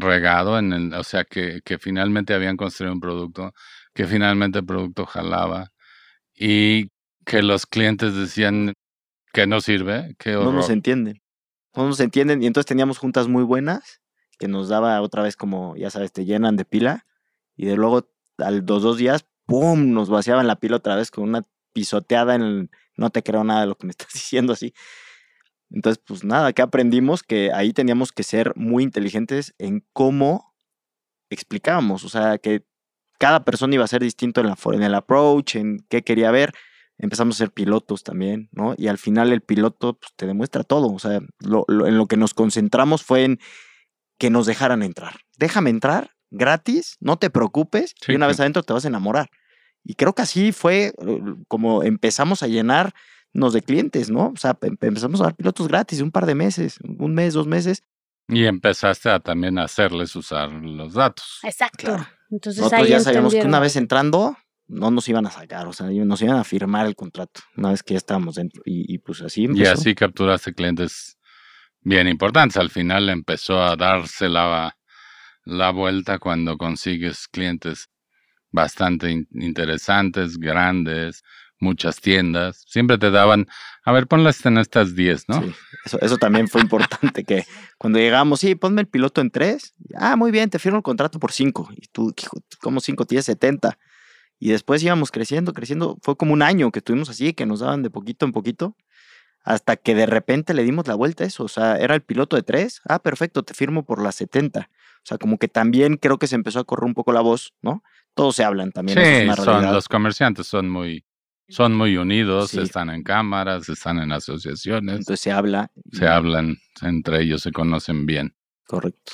S3: regado, en el, o sea, que, que finalmente habían construido un producto, que finalmente el producto jalaba y que los clientes decían que no sirve, que
S1: No nos entienden. No nos entienden. Y entonces teníamos juntas muy buenas que nos daba otra vez como, ya sabes, te llenan de pila. Y de luego, a los dos días, ¡pum! Nos vaciaban la pila otra vez con una pisoteada en el, no te creo nada de lo que me estás diciendo así. Entonces, pues nada, que aprendimos que ahí teníamos que ser muy inteligentes en cómo explicábamos. O sea, que cada persona iba a ser distinto en, la, en el approach, en qué quería ver. Empezamos a ser pilotos también, ¿no? Y al final el piloto pues, te demuestra todo. O sea, lo- lo- en lo que nos concentramos fue en que nos dejaran entrar. Déjame entrar gratis, no te preocupes,
S3: Sí,
S1: y una vez adentro te vas a enamorar. Y creo que así fue eh, como empezamos a llenarnos de clientes, ¿no? O sea, em- empezamos a dar pilotos gratis un par de meses, un mes, dos meses.
S3: Y empezaste a también a hacerles usar los datos.
S4: Exacto.
S1: Claro.
S4: Entonces
S1: Nosotros
S4: ahí
S1: ya sabíamos que una vez entrando, no nos iban a sacar, o sea, nos iban a firmar el contrato, una vez que ya estábamos dentro. Y, y pues así
S3: Y así capturaste clientes bien importantes. Al final empezó a darse la, la vuelta cuando consigues clientes bastante in- interesantes, grandes, muchas tiendas. Siempre te daban, a ver, ponlas en estas 10, ¿no?
S1: Sí, eso, eso también fue importante, que cuando llegamos, sí, ponme el piloto en tres. Ah, muy bien, te firmo el contrato por cinco. Y tú, ¿cómo cinco? Tienes 70. Y después íbamos creciendo, creciendo. Fue como un año que estuvimos así, que nos daban de poquito en poquito, hasta que de repente le dimos la vuelta a eso. O sea, era el piloto de tres. Ah, perfecto, te firmo por las 70. O sea, como que también creo que se empezó a correr un poco la voz, ¿no? Todos se hablan también. es
S3: Sí, son, los comerciantes son muy, son muy unidos,
S1: Sí.
S3: están en cámaras, están en asociaciones,
S1: Entonces se habla.
S3: se hablan entre ellos, se conocen bien.
S1: Correcto.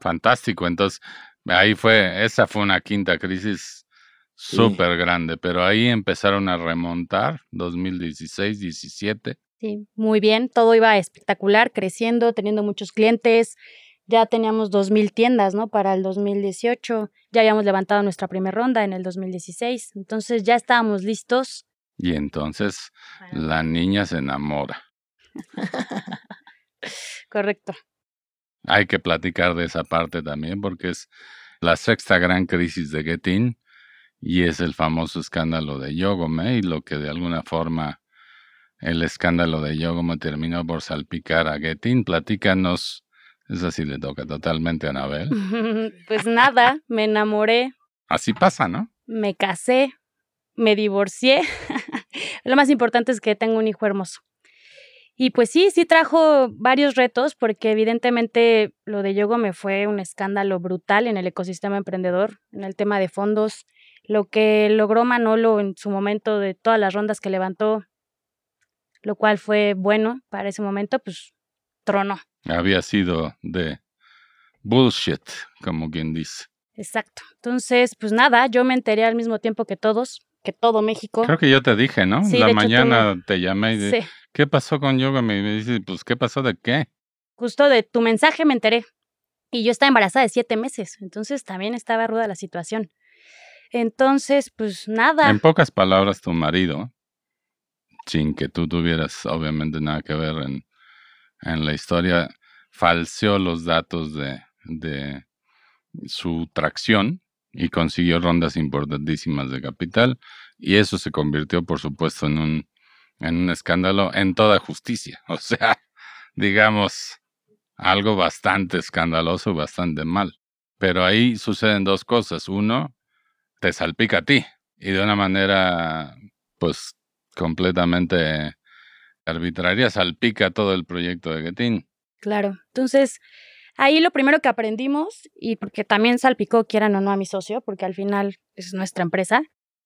S3: Fantástico. Entonces, Ahí fue, esa fue una quinta crisis
S1: Sí.
S3: súper grande, pero ahí empezaron a remontar, 2016, 17.
S4: Sí, muy bien, todo iba espectacular, creciendo, teniendo muchos clientes. Ya teníamos 2.000 tiendas, ¿no? Para el 2018. Ya habíamos levantado nuestra primera ronda en el 2016. Entonces ya estábamos listos.
S3: Y entonces la niña se enamora.
S4: Correcto.
S3: Hay que platicar de esa parte también porque es la sexta gran crisis de Getin y es el famoso escándalo de Yogome y lo que de alguna forma el escándalo de Yogome terminó por salpicar a Getin. Platícanos, esa sí le toca totalmente a Anabel.
S4: pues nada, me enamoré,
S3: Así pasa, ¿no?
S4: me casé, me divorcié. Lo más importante es que tengo un hijo hermoso. Y pues sí, sí trajo varios retos porque evidentemente lo de Yogo me fue un escándalo brutal en el ecosistema emprendedor, en el tema de fondos. Lo que logró Manolo en su momento de todas las rondas que levantó, lo cual fue bueno para ese momento, pues tronó.
S3: Había sido de bullshit, como quien dice.
S4: Exacto. Entonces, pues nada, yo me enteré al mismo tiempo que todos, que todo México.
S3: Creo que yo te dije, ¿no?
S4: Sí,
S3: La
S4: de hecho, tú
S3: mañana te llamé y de,
S4: Sí.
S3: ¿qué pasó con Yogome? Y me dice, pues, ¿qué pasó de qué?
S4: justo de tu mensaje me enteré. Y yo estaba embarazada de siete meses, entonces también estaba ruda la situación. Entonces, pues nada.
S3: En pocas palabras, tu marido, sin que tú tuvieras obviamente nada que ver en, en la historia, falseó los datos de, de su tracción y consiguió rondas importantísimas de capital y eso se convirtió, por supuesto, en un, en un escándalo en toda justicia. O sea, digamos, algo bastante escandaloso, bastante mal. Pero ahí suceden dos cosas. Uno, te salpica a ti y de una manera, pues, completamente arbitraria, salpica todo el proyecto de Getin.
S4: Claro. Entonces, ahí lo primero que aprendimos, y porque también salpicó, quieran o no, a mi socio, porque al final es nuestra empresa,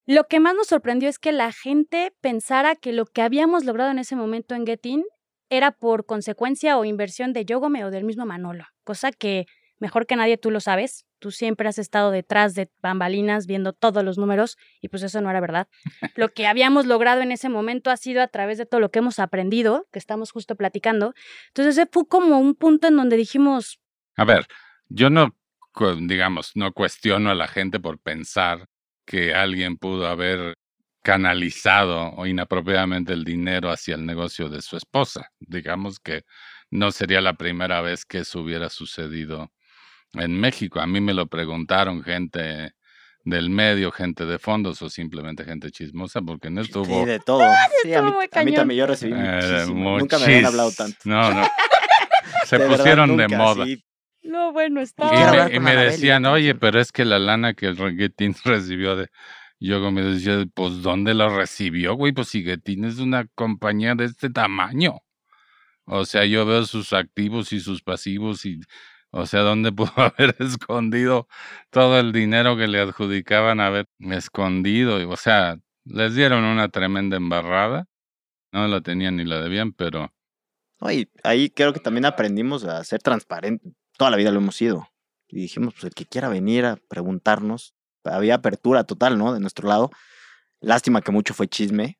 S4: lo que más nos sorprendió es que la gente pensara que lo que habíamos logrado en ese momento en Getin era por consecuencia o inversión de Yogome o del mismo Manolo, cosa que mejor que nadie tú lo sabes. Tú siempre has estado detrás de bambalinas viendo todos los números y pues eso no era verdad. Lo que habíamos logrado en ese momento ha sido a través de todo lo que hemos aprendido, que estamos justo platicando. Entonces ese fue como un punto en donde dijimos,
S3: A ver, yo no, digamos, no cuestiono a la gente por pensar que alguien pudo haber canalizado o inapropiadamente el dinero hacia el negocio de su esposa. Digamos que no sería la primera vez que eso hubiera sucedido en México. A mí me lo preguntaron gente del medio, gente de fondos o simplemente gente chismosa, porque en esto
S1: Sí,
S3: hubo
S1: de todo. Sí, a mí, a mí también yo recibí
S3: eh,
S1: muchísimo. Nunca me habían hablado tanto.
S3: No, no. Se
S1: De verdad,
S3: pusieron de moda.
S1: sí.
S4: no, bueno,
S3: Y
S4: estaba...
S1: hablar
S3: me, y me
S1: y
S3: decían, oye,
S1: eso".
S3: pero es que la lana que Getin recibió de... Yo me decía, pues, ¿dónde lo recibió, güey? Pues si Getin es una compañía de este tamaño. O sea, yo veo sus activos y sus pasivos y... O sea, ¿dónde pudo haber escondido todo el dinero que le adjudicaban haber escondido? O sea, les dieron una tremenda embarrada. No la tenían ni la debían, pero...
S1: Y ahí creo que también aprendimos a ser transparentes. Toda la vida lo hemos sido. Y dijimos, pues el que quiera venir a preguntarnos, había apertura total, ¿no? De nuestro lado. Lástima que mucho fue chisme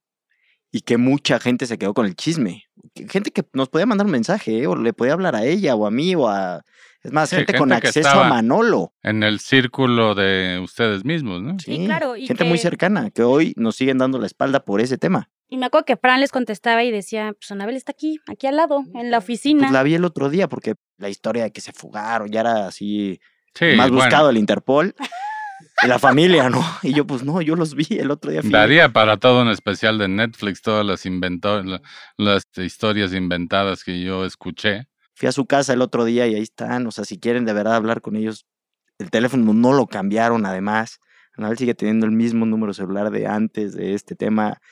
S1: y que mucha gente se quedó con el chisme. Gente que nos podía mandar un mensaje, ¿eh? o le podía hablar a ella o a mí o a... Es más,
S3: Sí,
S1: gente, con
S3: gente
S1: acceso a Manolo.
S3: En el círculo de ustedes mismos, ¿no?
S4: Sí, claro, y
S1: gente muy cercana que hoy nos siguen dando la espalda por ese tema.
S4: Y me acuerdo que Fran les contestaba y decía, pues Anabel está aquí, aquí al lado, en la oficina.
S1: Pues la vi el otro día porque la historia de que se fugaron ya era así
S3: Sí,
S1: más
S3: bueno.
S1: buscado el Interpol y la familia, ¿no? Y yo, pues no, yo los vi el otro día. fui-
S3: Daría para todo un especial de Netflix, todas las, invento la- las historias inventadas que yo escuché.
S1: Fui a su casa el otro día y ahí están. O sea, si quieren de verdad hablar con ellos, el teléfono no lo cambiaron además. Anabel sigue teniendo el mismo número celular de antes de este tema.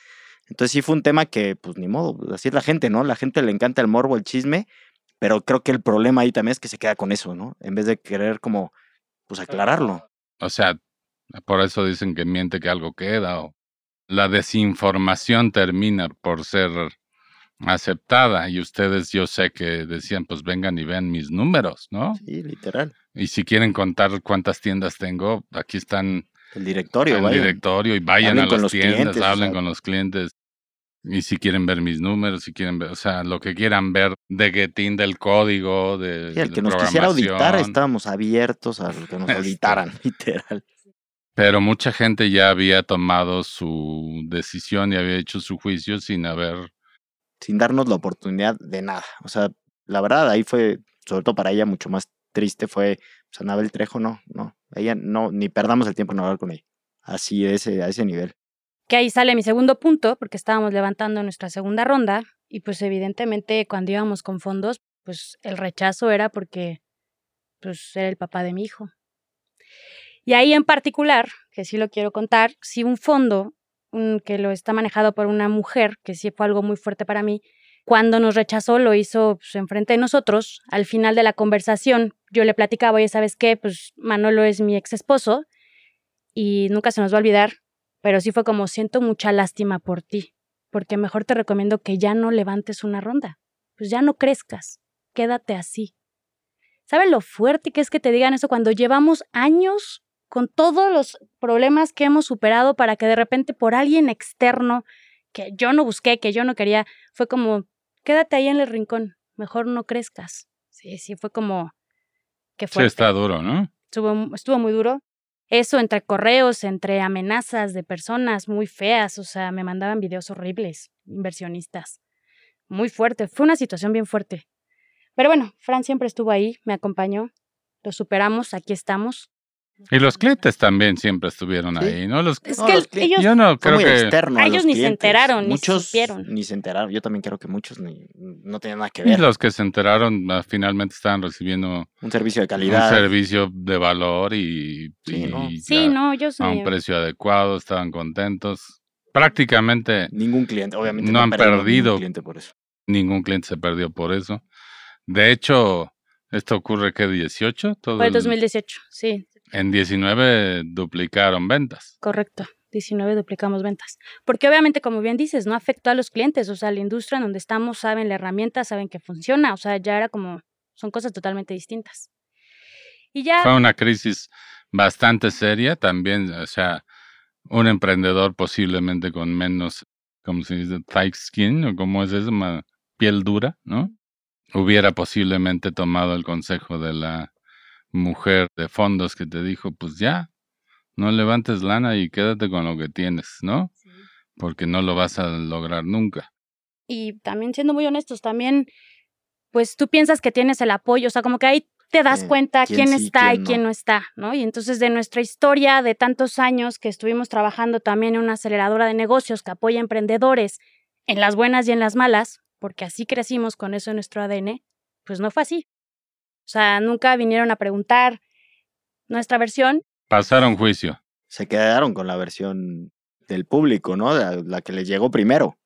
S1: Entonces sí fue un tema que, pues ni modo, pues, así es la gente, ¿no? La gente le encanta el morbo, el chisme, pero creo que el problema ahí también es que se queda con eso, ¿no? En vez de querer como, pues aclararlo.
S3: O sea, por eso dicen que miente que algo queda. O la desinformación termina por ser aceptada. Y ustedes, yo sé que decían, pues vengan y vean mis números, ¿no?
S1: Sí, literal.
S3: Y si quieren contar cuántas tiendas tengo, aquí están
S1: El directorio,
S3: el
S1: vaya.
S3: directorio y vayan
S1: Hablen
S3: a las tiendas,
S1: clientes, o
S3: hablen
S1: sea.
S3: con los clientes. Y si quieren ver mis números, si quieren ver, o sea, lo que quieran ver de Getin, del código, de,
S1: Sí, el
S3: de
S1: que nos quisiera auditar, estábamos abiertos a que nos auditaran, literal.
S3: Pero mucha gente ya había tomado su decisión y había hecho su juicio sin haber
S1: Sin darnos la oportunidad de nada. O sea, la verdad, ahí fue, sobre todo para ella, mucho más triste fue, pues Anabel Trejo, no, no. Ella no, ni perdamos el tiempo en hablar con ella. Así, de ese, a ese nivel.
S4: Que ahí sale mi segundo punto, porque estábamos levantando nuestra segunda ronda y pues evidentemente cuando íbamos con fondos, pues el rechazo era porque pues era el papá de mi hijo. Y ahí en particular, que sí lo quiero contar, si un fondo que lo está manejado por una mujer, que sí fue algo muy fuerte para mí, cuando nos rechazó lo hizo pues, enfrente de nosotros. Al final de la conversación yo le platicaba, oye, ¿sabes qué? Pues Manolo es mi ex esposo y nunca se nos va a olvidar, pero sí fue como siento mucha lástima por ti, porque mejor te recomiendo que ya no levantes una ronda, pues ya no crezcas, quédate así. ¿Sabes lo fuerte que es que te digan eso cuando llevamos años con todos los problemas que hemos superado para que de repente por alguien externo que yo no busqué, que yo no quería, fue como, quédate ahí en el rincón, mejor no crezcas. Sí, sí, fue como que
S3: Sí,
S4: fuerte
S3: está duro, ¿no?
S4: estuvo, estuvo muy duro. Eso entre correos, entre amenazas de personas muy feas, o sea, me mandaban videos horribles, inversionistas. Muy fuerte, fue una situación bien fuerte. Pero bueno, Fran siempre estuvo ahí, me acompañó, lo superamos, aquí estamos.
S3: Y los clientes también siempre estuvieron
S1: Sí.
S3: ahí, ¿no? Los,
S4: Es
S1: No,
S4: que
S1: los
S4: el-
S1: clientes-
S4: ellos,
S3: yo no
S1: Fue
S3: creo
S1: muy
S3: que...
S1: externo. a
S4: ellos
S1: los
S4: ni se enteraron, ni
S1: muchos
S4: supieron.
S1: Ni se enteraron. Yo también creo que muchos ni, no tenían nada que
S3: Y
S1: ver.
S3: los que se enteraron ah, finalmente estaban recibiendo
S1: Un servicio de
S3: un
S1: calidad.
S3: servicio de valor y,
S1: Sí,
S3: y
S1: ¿no?
S4: sí, no, ellos
S3: a un precio adecuado, estaban contentos. Prácticamente
S1: Ningún cliente, obviamente.
S3: No han
S1: ningún
S3: perdido.
S1: cliente por eso.
S3: ningún cliente se perdió por eso. De hecho, esto ocurre que 18, todo
S4: fue
S3: el-
S4: 2018, sí,
S3: en 19 duplicaron ventas.
S4: correcto. 19 duplicamos ventas. Porque obviamente, como bien dices, no afectó a los clientes, o sea, la industria en donde estamos saben la herramienta, saben que funciona, o sea, ya era como, son cosas totalmente distintas. Y ya...
S3: Fue una crisis bastante seria también, o sea, un emprendedor posiblemente con menos, ¿cómo se dice? Thick skin, o cómo es eso, piel dura, ¿no? Hubiera posiblemente tomado el consejo de la mujer de fondos que te dijo, pues ya, no levantes lana y quédate con lo que tienes, ¿no? Porque no lo vas a lograr nunca.
S4: y también siendo muy honestos, también, pues tú piensas que tienes el apoyo, o sea, como que ahí te das
S1: Eh,
S4: cuenta
S1: quién
S4: quién
S1: sí,
S4: está
S1: quién
S4: y quién
S1: no.
S4: no está, ¿no? Y entonces de nuestra historia de tantos años que estuvimos trabajando también en una aceleradora de negocios que apoya a emprendedores en las buenas y en las malas, porque así crecimos con eso en nuestro ADN, pues no fue así. O sea, nunca vinieron a preguntar nuestra versión
S3: Pasaron juicio.
S1: Se quedaron con la versión del público, ¿no? La, la que les llegó primero,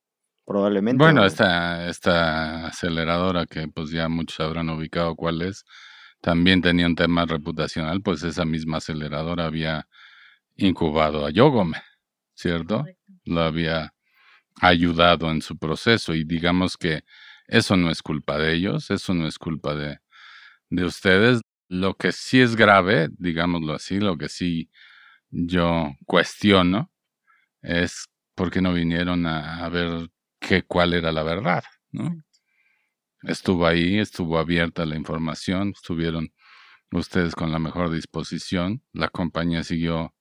S1: probablemente.
S3: Bueno, esta, esta aceleradora que pues ya muchos habrán ubicado cuál es, también tenía un tema reputacional, pues esa misma aceleradora había incubado a Yogome, ¿cierto? Lo había ayudado en su proceso y digamos que eso no es culpa de ellos, eso no es culpa de, de ustedes. Lo que sí es grave, digámoslo así, lo que sí yo cuestiono es por qué no vinieron a, a ver qué, cuál era la verdad, ¿no? Estuvo ahí, estuvo abierta la información, estuvieron ustedes con la mejor disposición, la compañía siguió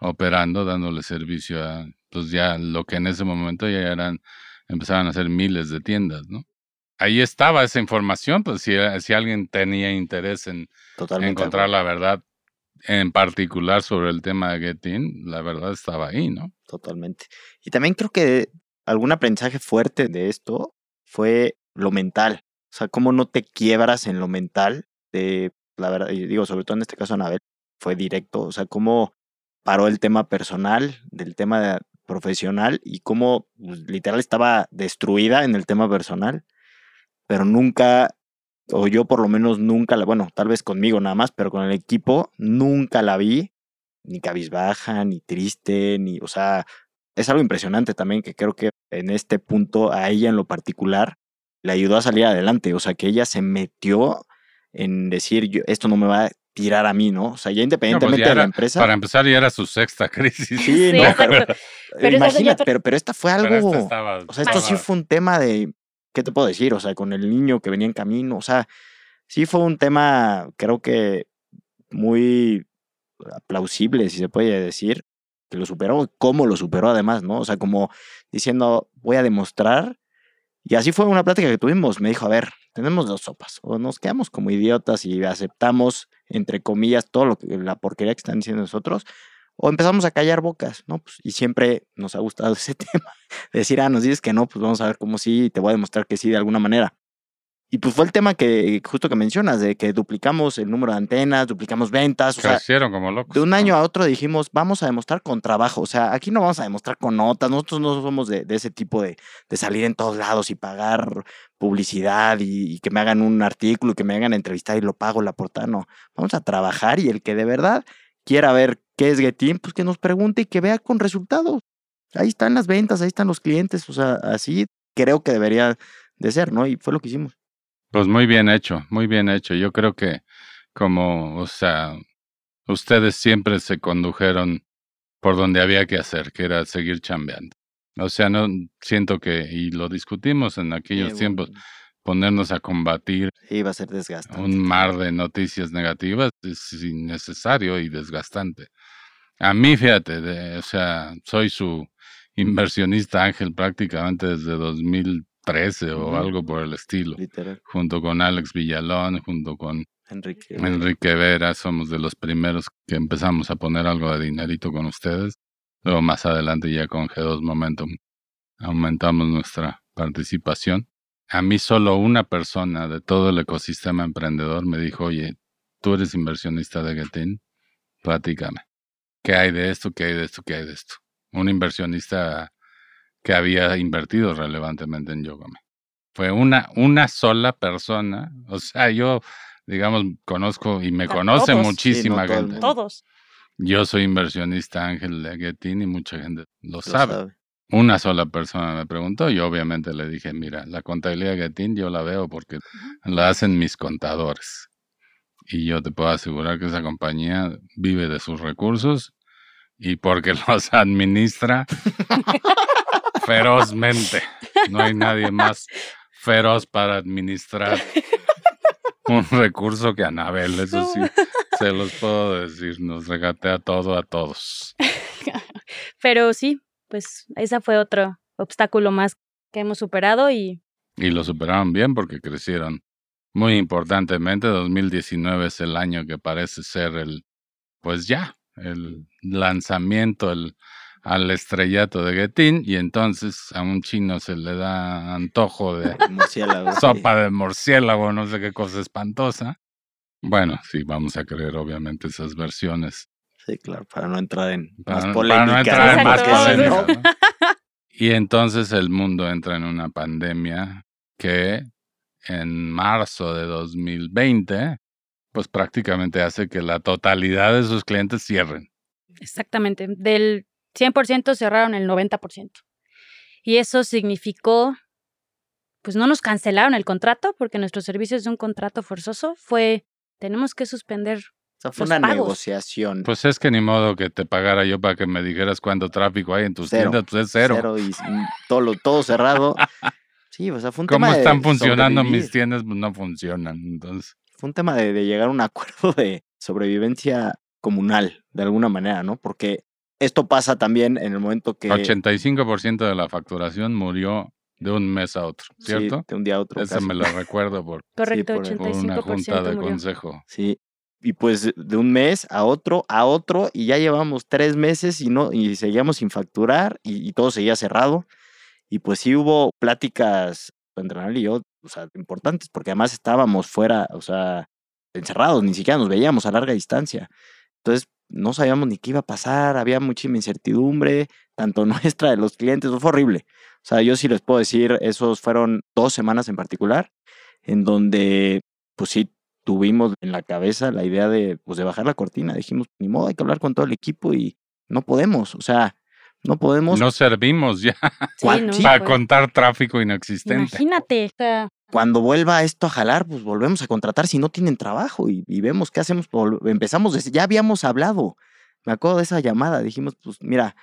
S3: operando, dándole servicio a, pues ya lo que en ese momento ya eran, empezaban a ser miles de tiendas, ¿no? Ahí estaba esa información, pues si, si alguien tenía interés en
S1: totalmente.
S3: encontrar la verdad, en particular sobre el tema de Getin, la verdad estaba ahí, ¿no?
S1: Totalmente. Y también creo que algún aprendizaje fuerte de esto fue lo mental. O sea, cómo no te quiebras en lo mental de, la verdad, y digo, sobre todo en este caso Anabel, fue directo. O sea, cómo paró el tema personal del tema profesional y cómo pues, literal estaba destruida en el tema personal, pero nunca, o yo por lo menos nunca, la, bueno, tal vez conmigo nada más, pero con el equipo nunca la vi ni cabizbaja, ni triste, ni, o sea, es algo impresionante también que creo que en este punto a ella en lo particular le ayudó a salir adelante, o sea, que ella se metió en decir, yo, esto no me va a tirar a mí, ¿no? O sea, ya
S3: No, pues
S1: independientemente
S3: ya
S1: de la empresa.
S3: Para empezar, ya era su sexta crisis.
S1: Sí,
S4: Sí,
S1: no, pero,
S4: Pero
S1: pero, pero esta fue
S3: Pero
S1: algo.
S3: esta estaba-
S1: O sea, esto sí fue un tema de. ¿Qué te puedo decir? O sea, con el niño que venía en camino. O sea, sí fue un tema, creo que muy plausible, si se puede decir, que lo superó. ¿Cómo lo superó además, no? O sea, como diciendo, voy a demostrar. Y así fue una plática que tuvimos. Me dijo, a ver, tenemos dos sopas. O nos quedamos como idiotas y aceptamos, entre comillas, todo lo que la porquería que están diciendo nosotros. O empezamos a callar bocas, ¿no? Pues, y siempre nos ha gustado ese tema. de decir, ah, nos dices que no, pues vamos a ver cómo sí, y te voy a demostrar que sí de alguna manera. Y pues fue el tema que justo que mencionas, de que duplicamos el número de antenas, duplicamos ventas, o sea,
S3: Crecieron como locos.
S1: de un año a otro dijimos, vamos a demostrar con trabajo. O sea, aquí no vamos a demostrar con notas. Nosotros no somos de, de ese tipo de, de salir en todos lados y pagar publicidad y, y que me hagan un artículo y que me hagan entrevistar y lo pago la portada. No, vamos a trabajar y el que de verdad quiera ver qué es Getin, pues que nos pregunte y que vea con resultados. Ahí están las ventas, ahí están los clientes. O sea, así creo que debería de ser, ¿no? Y fue lo que hicimos.
S3: Pues muy bien hecho, muy bien hecho. Yo creo que como, o sea, ustedes siempre se condujeron por donde había que hacer, que era seguir chambeando. O sea, no siento que, y lo discutimos en aquellos tiempos, ponernos a combatir
S1: Sí, va a ser desgastante.
S3: un mar de noticias negativas es innecesario y desgastante. A mí, fíjate, de- o sea, soy su inversionista ángel prácticamente desde 2013 o algo por el estilo
S1: Literal.
S3: junto con Alex Villalón, junto con
S1: Enrique.
S3: Enrique Vera, somos de los primeros que empezamos a poner algo de dinerito con ustedes. Luego más adelante ya con G2 Momentum aumentamos nuestra participación. A mí solo una persona de todo el ecosistema emprendedor me dijo, oye, tú eres inversionista de Getin, platícame. ¿Qué hay de esto? ¿Qué hay de esto? ¿Qué hay de esto? Un inversionista que había invertido relevantemente en Yogame. Fue una, una sola persona. O sea, yo, digamos, conozco y me
S4: A
S3: conoce
S4: todos.
S3: muchísima
S1: Sí, no
S3: gente.
S4: Todos.
S3: Yo soy inversionista Ángel de Getin y mucha gente lo
S1: Lo
S3: sabe.
S1: sabe.
S3: Una sola persona me preguntó y obviamente le dije, mira, la contabilidad Getin yo la veo porque la hacen mis contadores. Y yo te puedo asegurar que esa compañía vive de sus recursos y porque los administra ferozmente. No hay nadie más feroz para administrar un recurso que Anabel, eso sí, se los puedo decir, nos regatea todo a todos.
S4: Pero sí, pues esa fue otro obstáculo más que hemos superado y
S3: Y lo superaron bien porque crecieron muy importantemente. 2019 es el año que parece ser el, pues ya, el lanzamiento el, al estrellato de Getin y entonces a un chino se le da antojo de sopa de murciélago, no sé qué cosa espantosa. Bueno, sí, vamos a creer obviamente esas versiones
S1: Sí, claro, para no entrar en
S3: para,
S1: más polémica.
S3: para no entrar en más polémica. ¿no? Y entonces el mundo entra en una pandemia que en marzo de 2020, pues prácticamente hace que la totalidad de sus clientes cierren.
S4: exactamente, del 100% cerraron el 90%. Y eso significó, pues no nos cancelaron el contrato porque nuestro servicio es un contrato forzoso, fue, tenemos que suspender.
S1: Sea, fue
S4: los
S1: una
S4: pagos.
S1: negociación.
S3: Pues es que ni modo que te pagara yo para que me dijeras cuánto tráfico hay en tus
S1: Cero.
S3: tiendas, pues es cero.
S1: y mm, todo, lo- todo cerrado. Sí, o sea, fue un
S3: ¿Cómo
S1: tema de
S3: están funcionando
S1: sobrevivir.
S3: mis tiendas? Pues no funcionan. Entonces,
S1: Fue un tema de, de llegar a un acuerdo de sobrevivencia comunal, de alguna manera, ¿no? Porque esto pasa también en el momento que...
S3: 85% de la facturación murió de un mes a otro,
S1: sí,
S3: ¿cierto?
S1: de un día a otro.
S3: Eso
S1: casi.
S3: me lo recuerdo por,
S4: Correcto,
S1: por-
S3: por una junta
S4: 85%
S3: de
S4: murió.
S3: consejo.
S1: Sí. Y pues de un mes a otro, a otro, y ya llevamos tres meses y no, y seguíamos sin facturar, y, y todo seguía cerrado. Y pues sí hubo pláticas entre Anal y yo, o sea, importantes, porque además estábamos fuera, o sea, encerrados, ni siquiera nos veíamos a larga distancia. Entonces, no sabíamos ni qué iba a pasar, había muchísima incertidumbre, tanto nuestra de los clientes, fue horrible. O sea, yo sí les puedo decir, esos fueron dos semanas en particular, en donde, pues sí, tuvimos en la cabeza la idea de, pues, de bajar la cortina. Dijimos, ni modo, hay que hablar con todo el equipo y no podemos, o sea, no podemos.
S3: No servimos ya
S4: Sí,
S1: ¿Cuál?
S4: no,
S1: Sí,
S3: para
S4: fue-
S3: contar tráfico inexistente.
S4: Imagínate, o sea,
S1: cuando vuelva esto a jalar, pues volvemos a contratar si no tienen trabajo y, y vemos qué hacemos. Empezamos, desde, ya habíamos hablado, me acuerdo de esa llamada, dijimos, pues mira,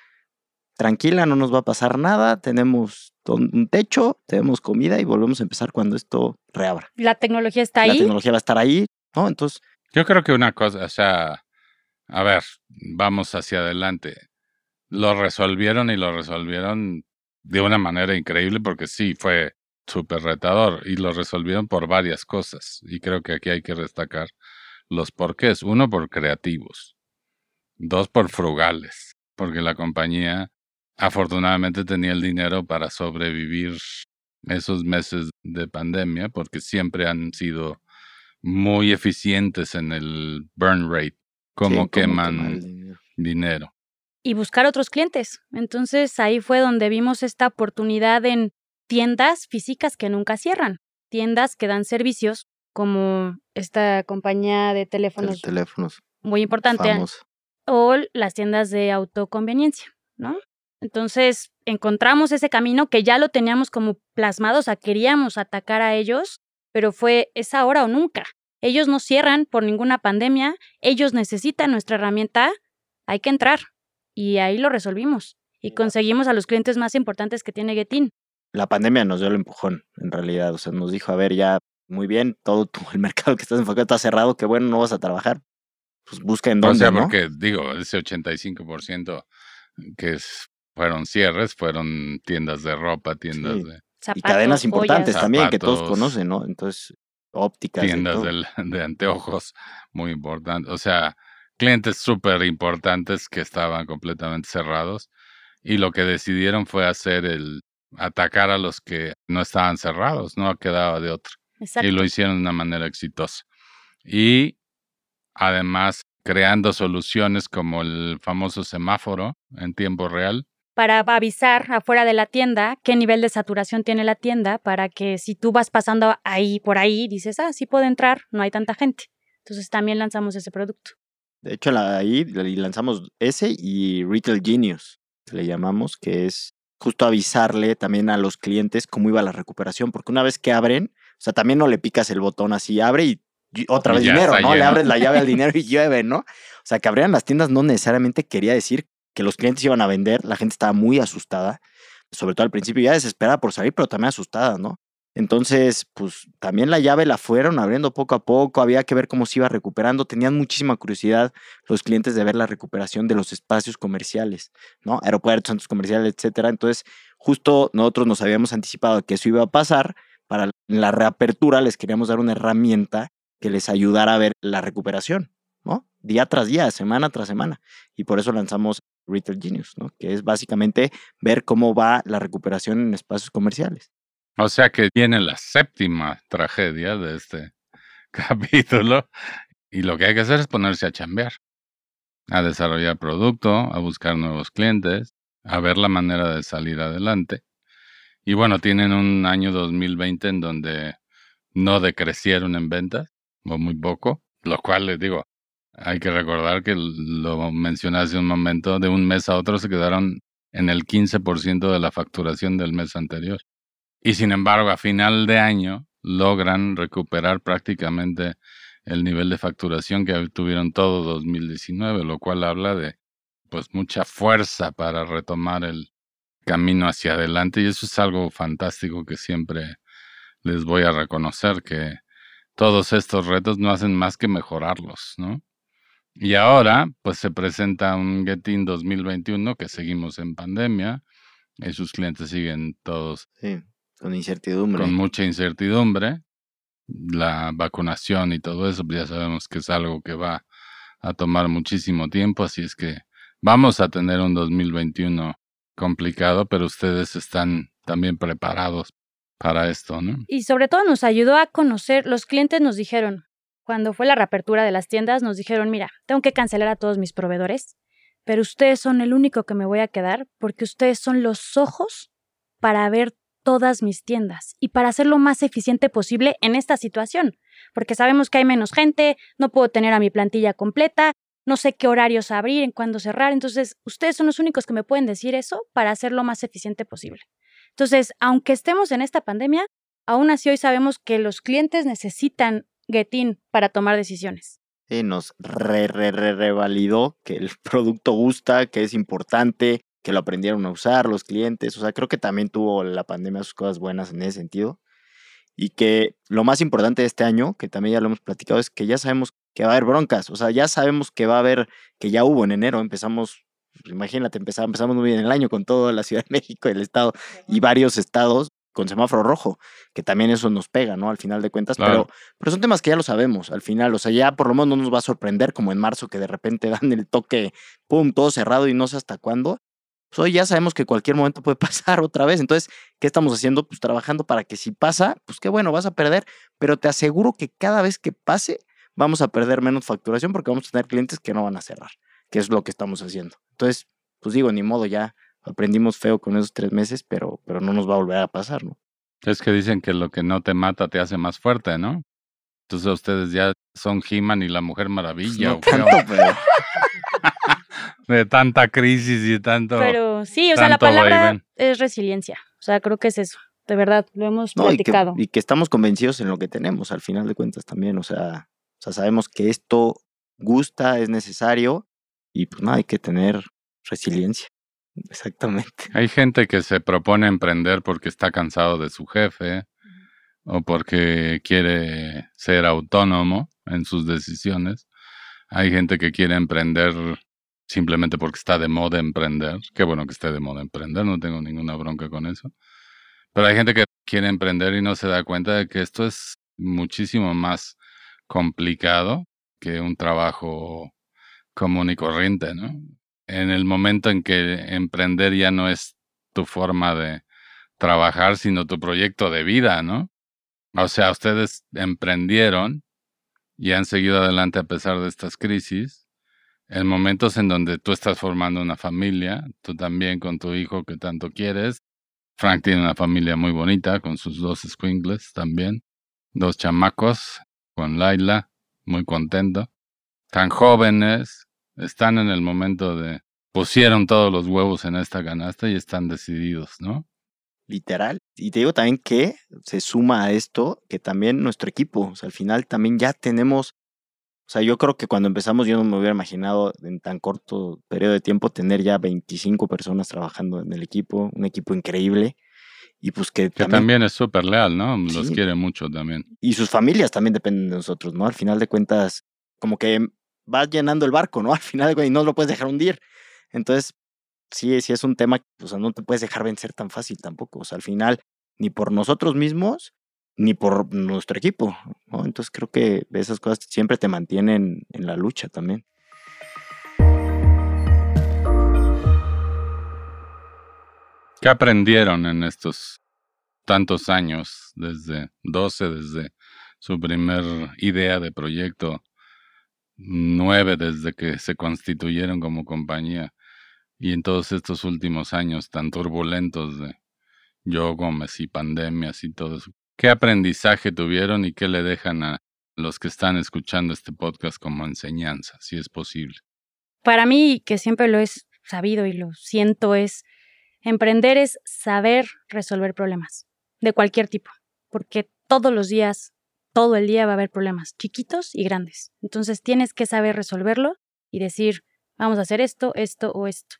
S1: tranquila, no nos va a pasar nada, tenemos un techo, tenemos comida y volvemos a empezar cuando esto reabra.
S4: La tecnología está ahí.
S1: La tecnología va a estar ahí, ¿no? Entonces...
S3: Yo creo que una cosa, o sea, a ver, vamos hacia adelante. Lo resolvieron y lo resolvieron de una manera increíble porque sí, fue súper retador y lo resolvieron por varias cosas. Y creo que aquí hay que destacar los porqués. Uno, por creativos. Dos, por frugales, porque la compañía afortunadamente tenía el dinero para sobrevivir esos meses de pandemia, porque siempre han sido muy eficientes en el burn rate, como queman dinero. dinero.
S4: Y buscar otros clientes. Entonces ahí fue donde vimos esta oportunidad en tiendas físicas que nunca cierran, tiendas que dan servicios como esta compañía de teléfonos,
S1: teléfonos
S4: muy importante o las tiendas de autoconveniencia, ¿no? Entonces encontramos ese camino que ya lo teníamos como plasmado, o sea, queríamos atacar a ellos, pero fue es ahora o nunca. Ellos no cierran por ninguna pandemia, ellos necesitan nuestra herramienta, hay que entrar. Y ahí lo resolvimos. Y conseguimos a los clientes más importantes que tiene Getin.
S1: La pandemia nos dio el empujón, en realidad. O sea, nos dijo, a ver, ya, muy bien, todo el mercado que estás enfocado está cerrado, que bueno, no vas a trabajar. Pues busca en dónde,
S3: O sea, porque, digo, ese 85% que es fueron cierres, fueron tiendas de ropa, tiendas de...
S1: y cadenas importantes también que todos conocen, ¿no? Entonces, ópticas.
S3: Tiendas de anteojos, muy importantes. O sea, clientes súper importantes que estaban completamente cerrados. Y lo que decidieron fue hacer el atacar a los que no estaban cerrados, no quedaba de otra. Y lo hicieron de una manera exitosa. Y además creando soluciones como el famoso semáforo en tiempo real,
S4: para avisar afuera de la tienda qué nivel de saturación tiene la tienda para que si tú vas pasando ahí por ahí dices, ah, sí puedo entrar, no hay tanta gente. Entonces también lanzamos ese producto.
S1: De hecho, ahí lanzamos ese y Retail Genius, le llamamos, que es justo avisarle también a los clientes cómo iba la recuperación, porque una vez que abren, o sea, también no le picas el botón así, abre y otra vez dinero, ¿no? Le abres la llave al dinero y llueve, ¿no? O sea, que abrieran las tiendas no necesariamente quería decir que los clientes iban a vender, la gente estaba muy asustada, sobre todo al principio ya desesperada por salir, pero también asustada, ¿no? Entonces, pues también la llave la fueron abriendo poco a poco, había que ver cómo se iba recuperando, tenían muchísima curiosidad los clientes de ver la recuperación de los espacios comerciales, ¿no? Aeropuertos, centros comerciales, etcétera. Entonces, justo nosotros nos habíamos anticipado que eso iba a pasar, para la reapertura les queríamos dar una herramienta que les ayudara a ver la recuperación, ¿no? Día tras día, semana tras semana. Y por eso lanzamos Retail Genius, ¿no? que es básicamente ver cómo va la recuperación en espacios comerciales.
S3: O sea que viene la séptima tragedia de este capítulo y lo que hay que hacer es ponerse a chambear, a desarrollar producto, a buscar nuevos clientes, a ver la manera de salir adelante. Y bueno, tienen un año 2020 en donde no decrecieron en ventas, o muy poco, lo cual les digo, hay que recordar que lo mencioné hace un momento, de un mes a otro se quedaron en el 15% de la facturación del mes anterior. Y sin embargo, a final de año logran recuperar prácticamente el nivel de facturación que tuvieron todo 2019, lo cual habla de pues mucha fuerza para retomar el camino hacia adelante y eso es algo fantástico que siempre les voy a reconocer que todos estos retos no hacen más que mejorarlos, ¿no? Y ahora, pues se presenta un Getin 2021 que seguimos en pandemia y sus clientes siguen todos.
S1: Sí, con incertidumbre.
S3: Con mucha incertidumbre. La vacunación y todo eso, pues ya sabemos que es algo que va a tomar muchísimo tiempo, así es que vamos a tener un 2021 complicado, pero ustedes están también preparados para esto, ¿no?
S4: Y sobre todo nos ayudó a conocer, los clientes nos dijeron, cuando fue la reapertura de las tiendas, nos dijeron, mira, tengo que cancelar a todos mis proveedores, pero ustedes son el único que me voy a quedar porque ustedes son los ojos para ver todas mis tiendas y para hacer lo más eficiente posible en esta situación, porque sabemos que hay menos gente, no puedo tener a mi plantilla completa, no sé qué horarios abrir, en cuándo cerrar, entonces ustedes son los únicos que me pueden decir eso para hacer lo más eficiente posible. Entonces, aunque estemos en esta pandemia, aún así hoy sabemos que los clientes necesitan Getin para tomar decisiones.
S1: Sí, nos re, re, re, revalidó que el producto gusta, que es importante, que lo aprendieron a usar los clientes. O sea, creo que también tuvo la pandemia sus cosas buenas en ese sentido. Y que lo más importante de este año, que también ya lo hemos platicado, es que ya sabemos que va a haber broncas. O sea, ya sabemos que va a haber, que ya hubo en enero. Empezamos, pues, imagínate, empezamos, empezamos muy bien el año con toda la Ciudad de México, el Estado y varios estados con semáforo rojo, que también eso nos pega, ¿no? Al final de cuentas, pero, pero son temas que ya lo sabemos, al final, o sea, ya por lo menos no nos va a sorprender como en marzo que de repente dan el toque, pum, todo cerrado y no sé hasta cuándo. Pues hoy ya sabemos que cualquier momento puede pasar otra vez, entonces, ¿qué estamos haciendo? Pues trabajando para que si pasa, pues qué bueno, vas a perder, pero te aseguro que cada vez que pase, vamos a perder menos facturación porque vamos a tener clientes que no van a cerrar, que es lo que estamos haciendo. Entonces, pues digo, ni modo, ya aprendimos feo con esos tres meses, pero, pero no nos va a volver a pasar, ¿no?
S3: Es que dicen que lo que no te mata te hace más fuerte, ¿no? Entonces ustedes ya son He-Man y la Mujer pues Maravilla.
S1: Pues no tanto, pero...
S3: de tanta crisis y tanto.
S4: Pero sí, o sea, la palabra es resiliencia. O sea, creo que es eso. De verdad, lo hemos platicado.
S1: Y que, y que, estamos convencidos en lo que tenemos, al final de cuentas también. O sea, o sea, sabemos que esto gusta, es necesario y pues nada, hay que tener resiliencia. Exactamente.
S3: Hay gente que se propone emprender porque está cansado de su jefe o porque quiere ser autónomo en sus decisiones. Hay gente que quiere emprender simplemente porque está de moda emprender. Qué bueno que esté de moda emprender, no tengo ninguna bronca con eso. Pero hay gente que quiere emprender y no se da cuenta de que esto es muchísimo más complicado que un trabajo común y corriente, ¿no? En el momento en que emprender ya no es tu forma de trabajar, sino tu proyecto de vida, ¿no? O sea, ustedes emprendieron y han seguido adelante a pesar de estas crisis, en momentos en donde tú estás formando una familia, tú también con tu hijo que tanto quieres. Frank tiene una familia muy bonita con sus dos squinkles también, dos chamacos con Laila, muy contento. Tan jóvenes, están en el momento de pusieron todos los huevos en esta canasta y están decididos, ¿no?
S1: Literal. Y te digo también que se suma a esto que también nuestro equipo, o sea, al final también ya tenemos, o sea, yo creo que cuando empezamos yo no me hubiera imaginado en tan corto periodo de tiempo tener ya 25 personas trabajando en el equipo, un equipo increíble. Y pues que,
S3: que también, es súper leal, ¿no? Los quiere mucho también.
S1: Y sus familias también dependen de nosotros, ¿no? Al final de cuentas, como que vas llenando el barco, ¿no? Al final, y no lo puedes dejar hundir. Entonces, sí, sí es un tema, o sea, no te puedes dejar vencer tan fácil tampoco. O sea, al final, ni por nosotros mismos, ni por nuestro equipo. Entonces creo que esas cosas siempre te mantienen en la lucha también.
S3: ¿Qué aprendieron en estos tantos años, desde 12, desde su primer idea de proyecto nueve desde que se constituyeron como compañía y en todos estos últimos años tan turbulentos de yo Gómez y pandemias y todo eso. ¿Qué aprendizaje tuvieron y qué le dejan a los que están escuchando este podcast como enseñanza, si es posible?
S4: Para mí, que siempre lo he sabido y lo siento, es emprender es saber resolver problemas de cualquier tipo, porque todos los días todo el día va a haber problemas, chiquitos y grandes. Entonces tienes que saber resolverlo y decir, vamos a hacer esto, esto o esto.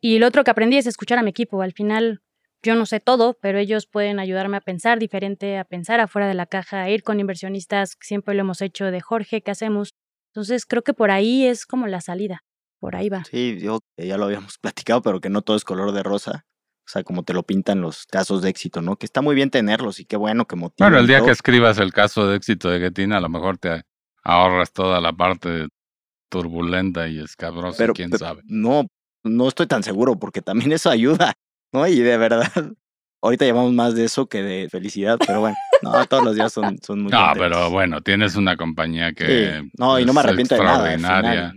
S4: Y lo otro que aprendí es escuchar a mi equipo. Al final, yo no sé todo, pero ellos pueden ayudarme a pensar diferente, a pensar afuera de la caja, a ir con inversionistas, siempre lo hemos hecho de Jorge, ¿qué hacemos? Entonces creo que por ahí es como la salida, por ahí va.
S1: Sí, yo, ya lo habíamos platicado, pero que no todo es color de rosa. Sea, como te lo pintan los casos de éxito, ¿no? Que está muy bien tenerlos y qué bueno que motivan.
S3: Bueno, el día que escribas el caso de éxito de Getina, a lo mejor te ahorras toda la parte turbulenta y escabrosa, pero, quién sabe.
S1: No, no estoy tan seguro porque también eso ayuda, ¿no? Y de verdad, ahorita llamamos más de eso que de felicidad, pero bueno, no, todos los días son, son muy
S3: No, pero bueno, tienes una compañía que
S1: no, y no me arrepiento de nada.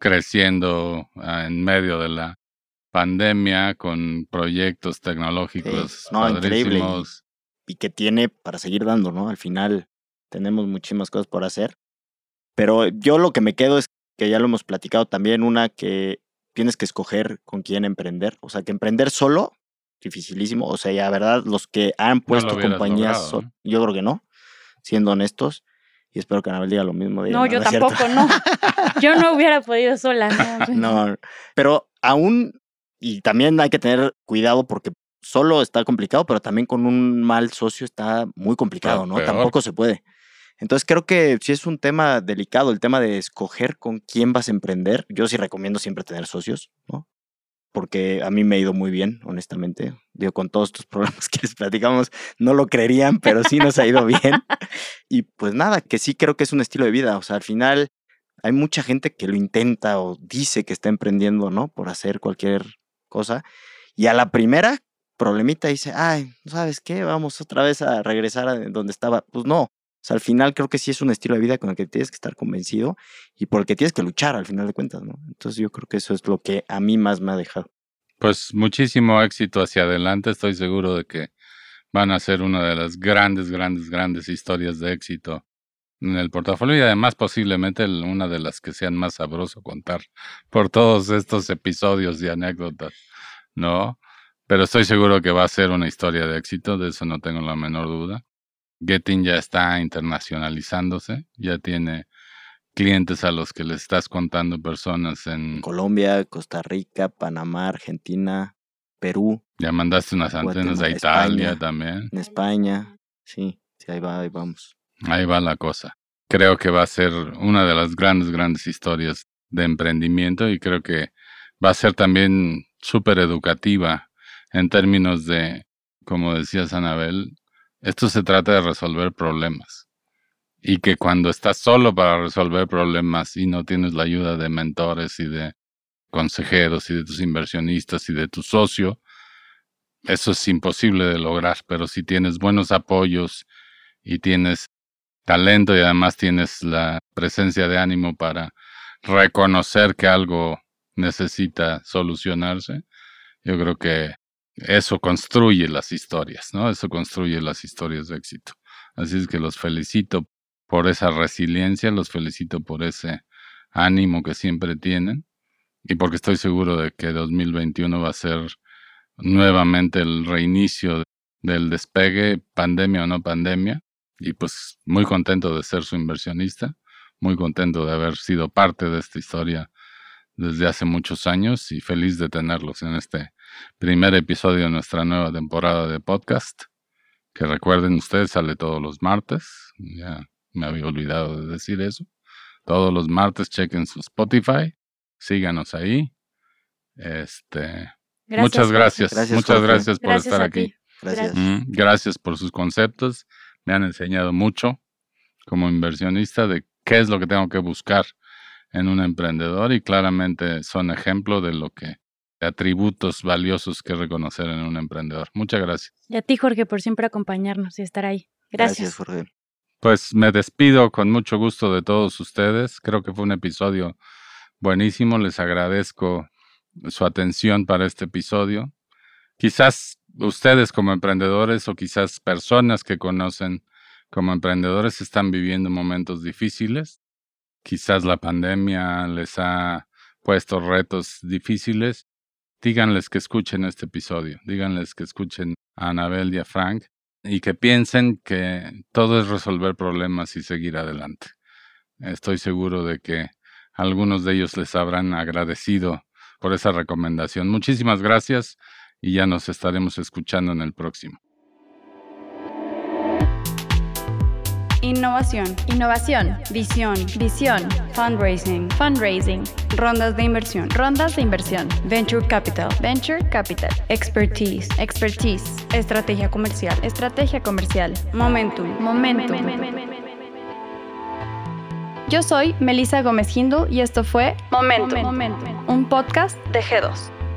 S3: Creciendo ah, en medio de la pandemia con proyectos tecnológicos no, increíble.
S1: Y, que tiene para seguir dando, ¿no? Al final tenemos muchísimas cosas por hacer. Pero yo lo que me quedo es que ya lo hemos platicado también, una que tienes que escoger con quién emprender. O sea, que emprender solo dificilísimo. O sea, ya, verdad, los que han puesto
S3: hubieras
S1: compañías,
S3: logrado, ¿no?
S1: yo creo que no, siendo honestos. Y espero que Anabel diga lo mismo. de ella,
S4: No, yo tampoco, no. Yo no hubiera podido sola. No,
S1: No, pero aún, y también hay que tener cuidado porque solo está complicado, pero también con un mal socio está muy complicado, ¿no?
S3: peor.
S1: Tampoco se puede. Entonces creo que sí es un tema delicado el tema de escoger con quién vas a emprender. Yo sí recomiendo siempre tener socios, ¿no? Porque a mí me ha ido muy bien, honestamente. Digo, con todos estos problemas que les platicamos, no lo creerían, pero sí nos ha ido bien. Y pues nada, que sí creo que es un estilo de vida. O sea, al final hay mucha gente que lo intenta o dice que está emprendiendo, ¿no? Por hacer cualquier cosa. Y a la primera problemita dice, ay, ¿sabes qué? Vamos otra vez a regresar a donde estaba. Pues no. O sea, al final creo que sí es un estilo de vida con el que tienes que estar convencido y por el que tienes que luchar al final de cuentas, ¿no? Entonces yo creo que eso es lo que a mí más me ha dejado.
S3: Pues muchísimo éxito hacia adelante. Estoy seguro de que van a ser una de las grandes, grandes, grandes historias de éxito en el portafolio y además posiblemente el- una de las que sean más sabroso contar por todos estos episodios y anécdotas, ¿no? Pero estoy seguro que va a ser una historia de éxito, de eso no tengo la menor duda. Getting ya está internacionalizándose, ya tiene clientes a los que le estás contando personas en...
S1: Colombia, Costa Rica, Panamá, Argentina, Perú,
S3: Ya mandaste unas antenas a Italia
S1: España.
S3: también.
S1: en España. Sí, sí, ahí va, ahí vamos.
S3: Ahí va la cosa. Creo que va a ser una de las grandes, grandes historias de emprendimiento y creo que va a ser también súper educativa en términos de, como decías Anabel, esto se trata de resolver problemas. Y que cuando estás solo para resolver problemas y no tienes la ayuda de mentores y de consejeros y de tus inversionistas y de tu socio, eso es imposible de lograr. Pero si tienes buenos apoyos y tienes talento y además tienes la presencia de ánimo para reconocer que algo necesita solucionarse, yo creo que eso construye las historias, ¿no? Eso construye las historias de éxito. Así es que los felicito por esa resiliencia, los felicito por ese ánimo que siempre tienen y porque estoy seguro de que 2021 va a ser nuevamente el reinicio del despegue, pandemia o no pandemia, y pues muy contento de ser su inversionista, muy contento de haber sido parte de esta historia desde hace muchos años y feliz de tenerlos en este primer episodio de nuestra nueva temporada de podcast, que recuerden ustedes sale todos los martes, ya me había olvidado de decir eso, todos los martes chequen su Spotify, síganos ahí, este, muchas gracias,
S1: Gracias,
S3: muchas
S1: Jorge.
S3: gracias por
S4: Gracias
S3: estar aquí.
S1: Gracias.
S3: Mm, Gracias por sus conceptos. Me han enseñado mucho como inversionista de qué es lo que tengo que buscar en un emprendedor y claramente son ejemplo de lo que de atributos valiosos que reconocer en un emprendedor. Muchas gracias.
S4: Y a ti, Jorge, por siempre acompañarnos y estar ahí. Gracias.
S1: Jorge.
S3: Pues me despido con mucho gusto de todos ustedes. Creo que fue un episodio buenísimo. Les agradezco su atención para este episodio. Quizás ustedes como emprendedores o quizás personas que conocen como emprendedores están viviendo momentos difíciles. Quizás la pandemia les ha puesto retos difíciles. Díganles que escuchen este episodio. Díganles que escuchen a Anabel y a Frank y que piensen que todo es resolver problemas y seguir adelante. Estoy seguro de que algunos de ellos les habrán agradecido por esa recomendación. Muchísimas gracias y ya nos estaremos escuchando en el próximo.
S2: Innovación,
S5: Innovación,
S2: visión,
S5: visión,
S2: fundraising,
S5: fundraising,
S2: rondas de inversión,
S5: rondas de inversión,
S2: venture capital,
S5: venture capital,
S2: expertise,
S5: expertise,
S2: estrategia comercial,
S5: estrategia comercial,
S2: momentum.
S5: momentum. Yo soy Melissa Gómez Hindu y esto fue
S2: Momentum.
S5: un podcast
S2: de G2.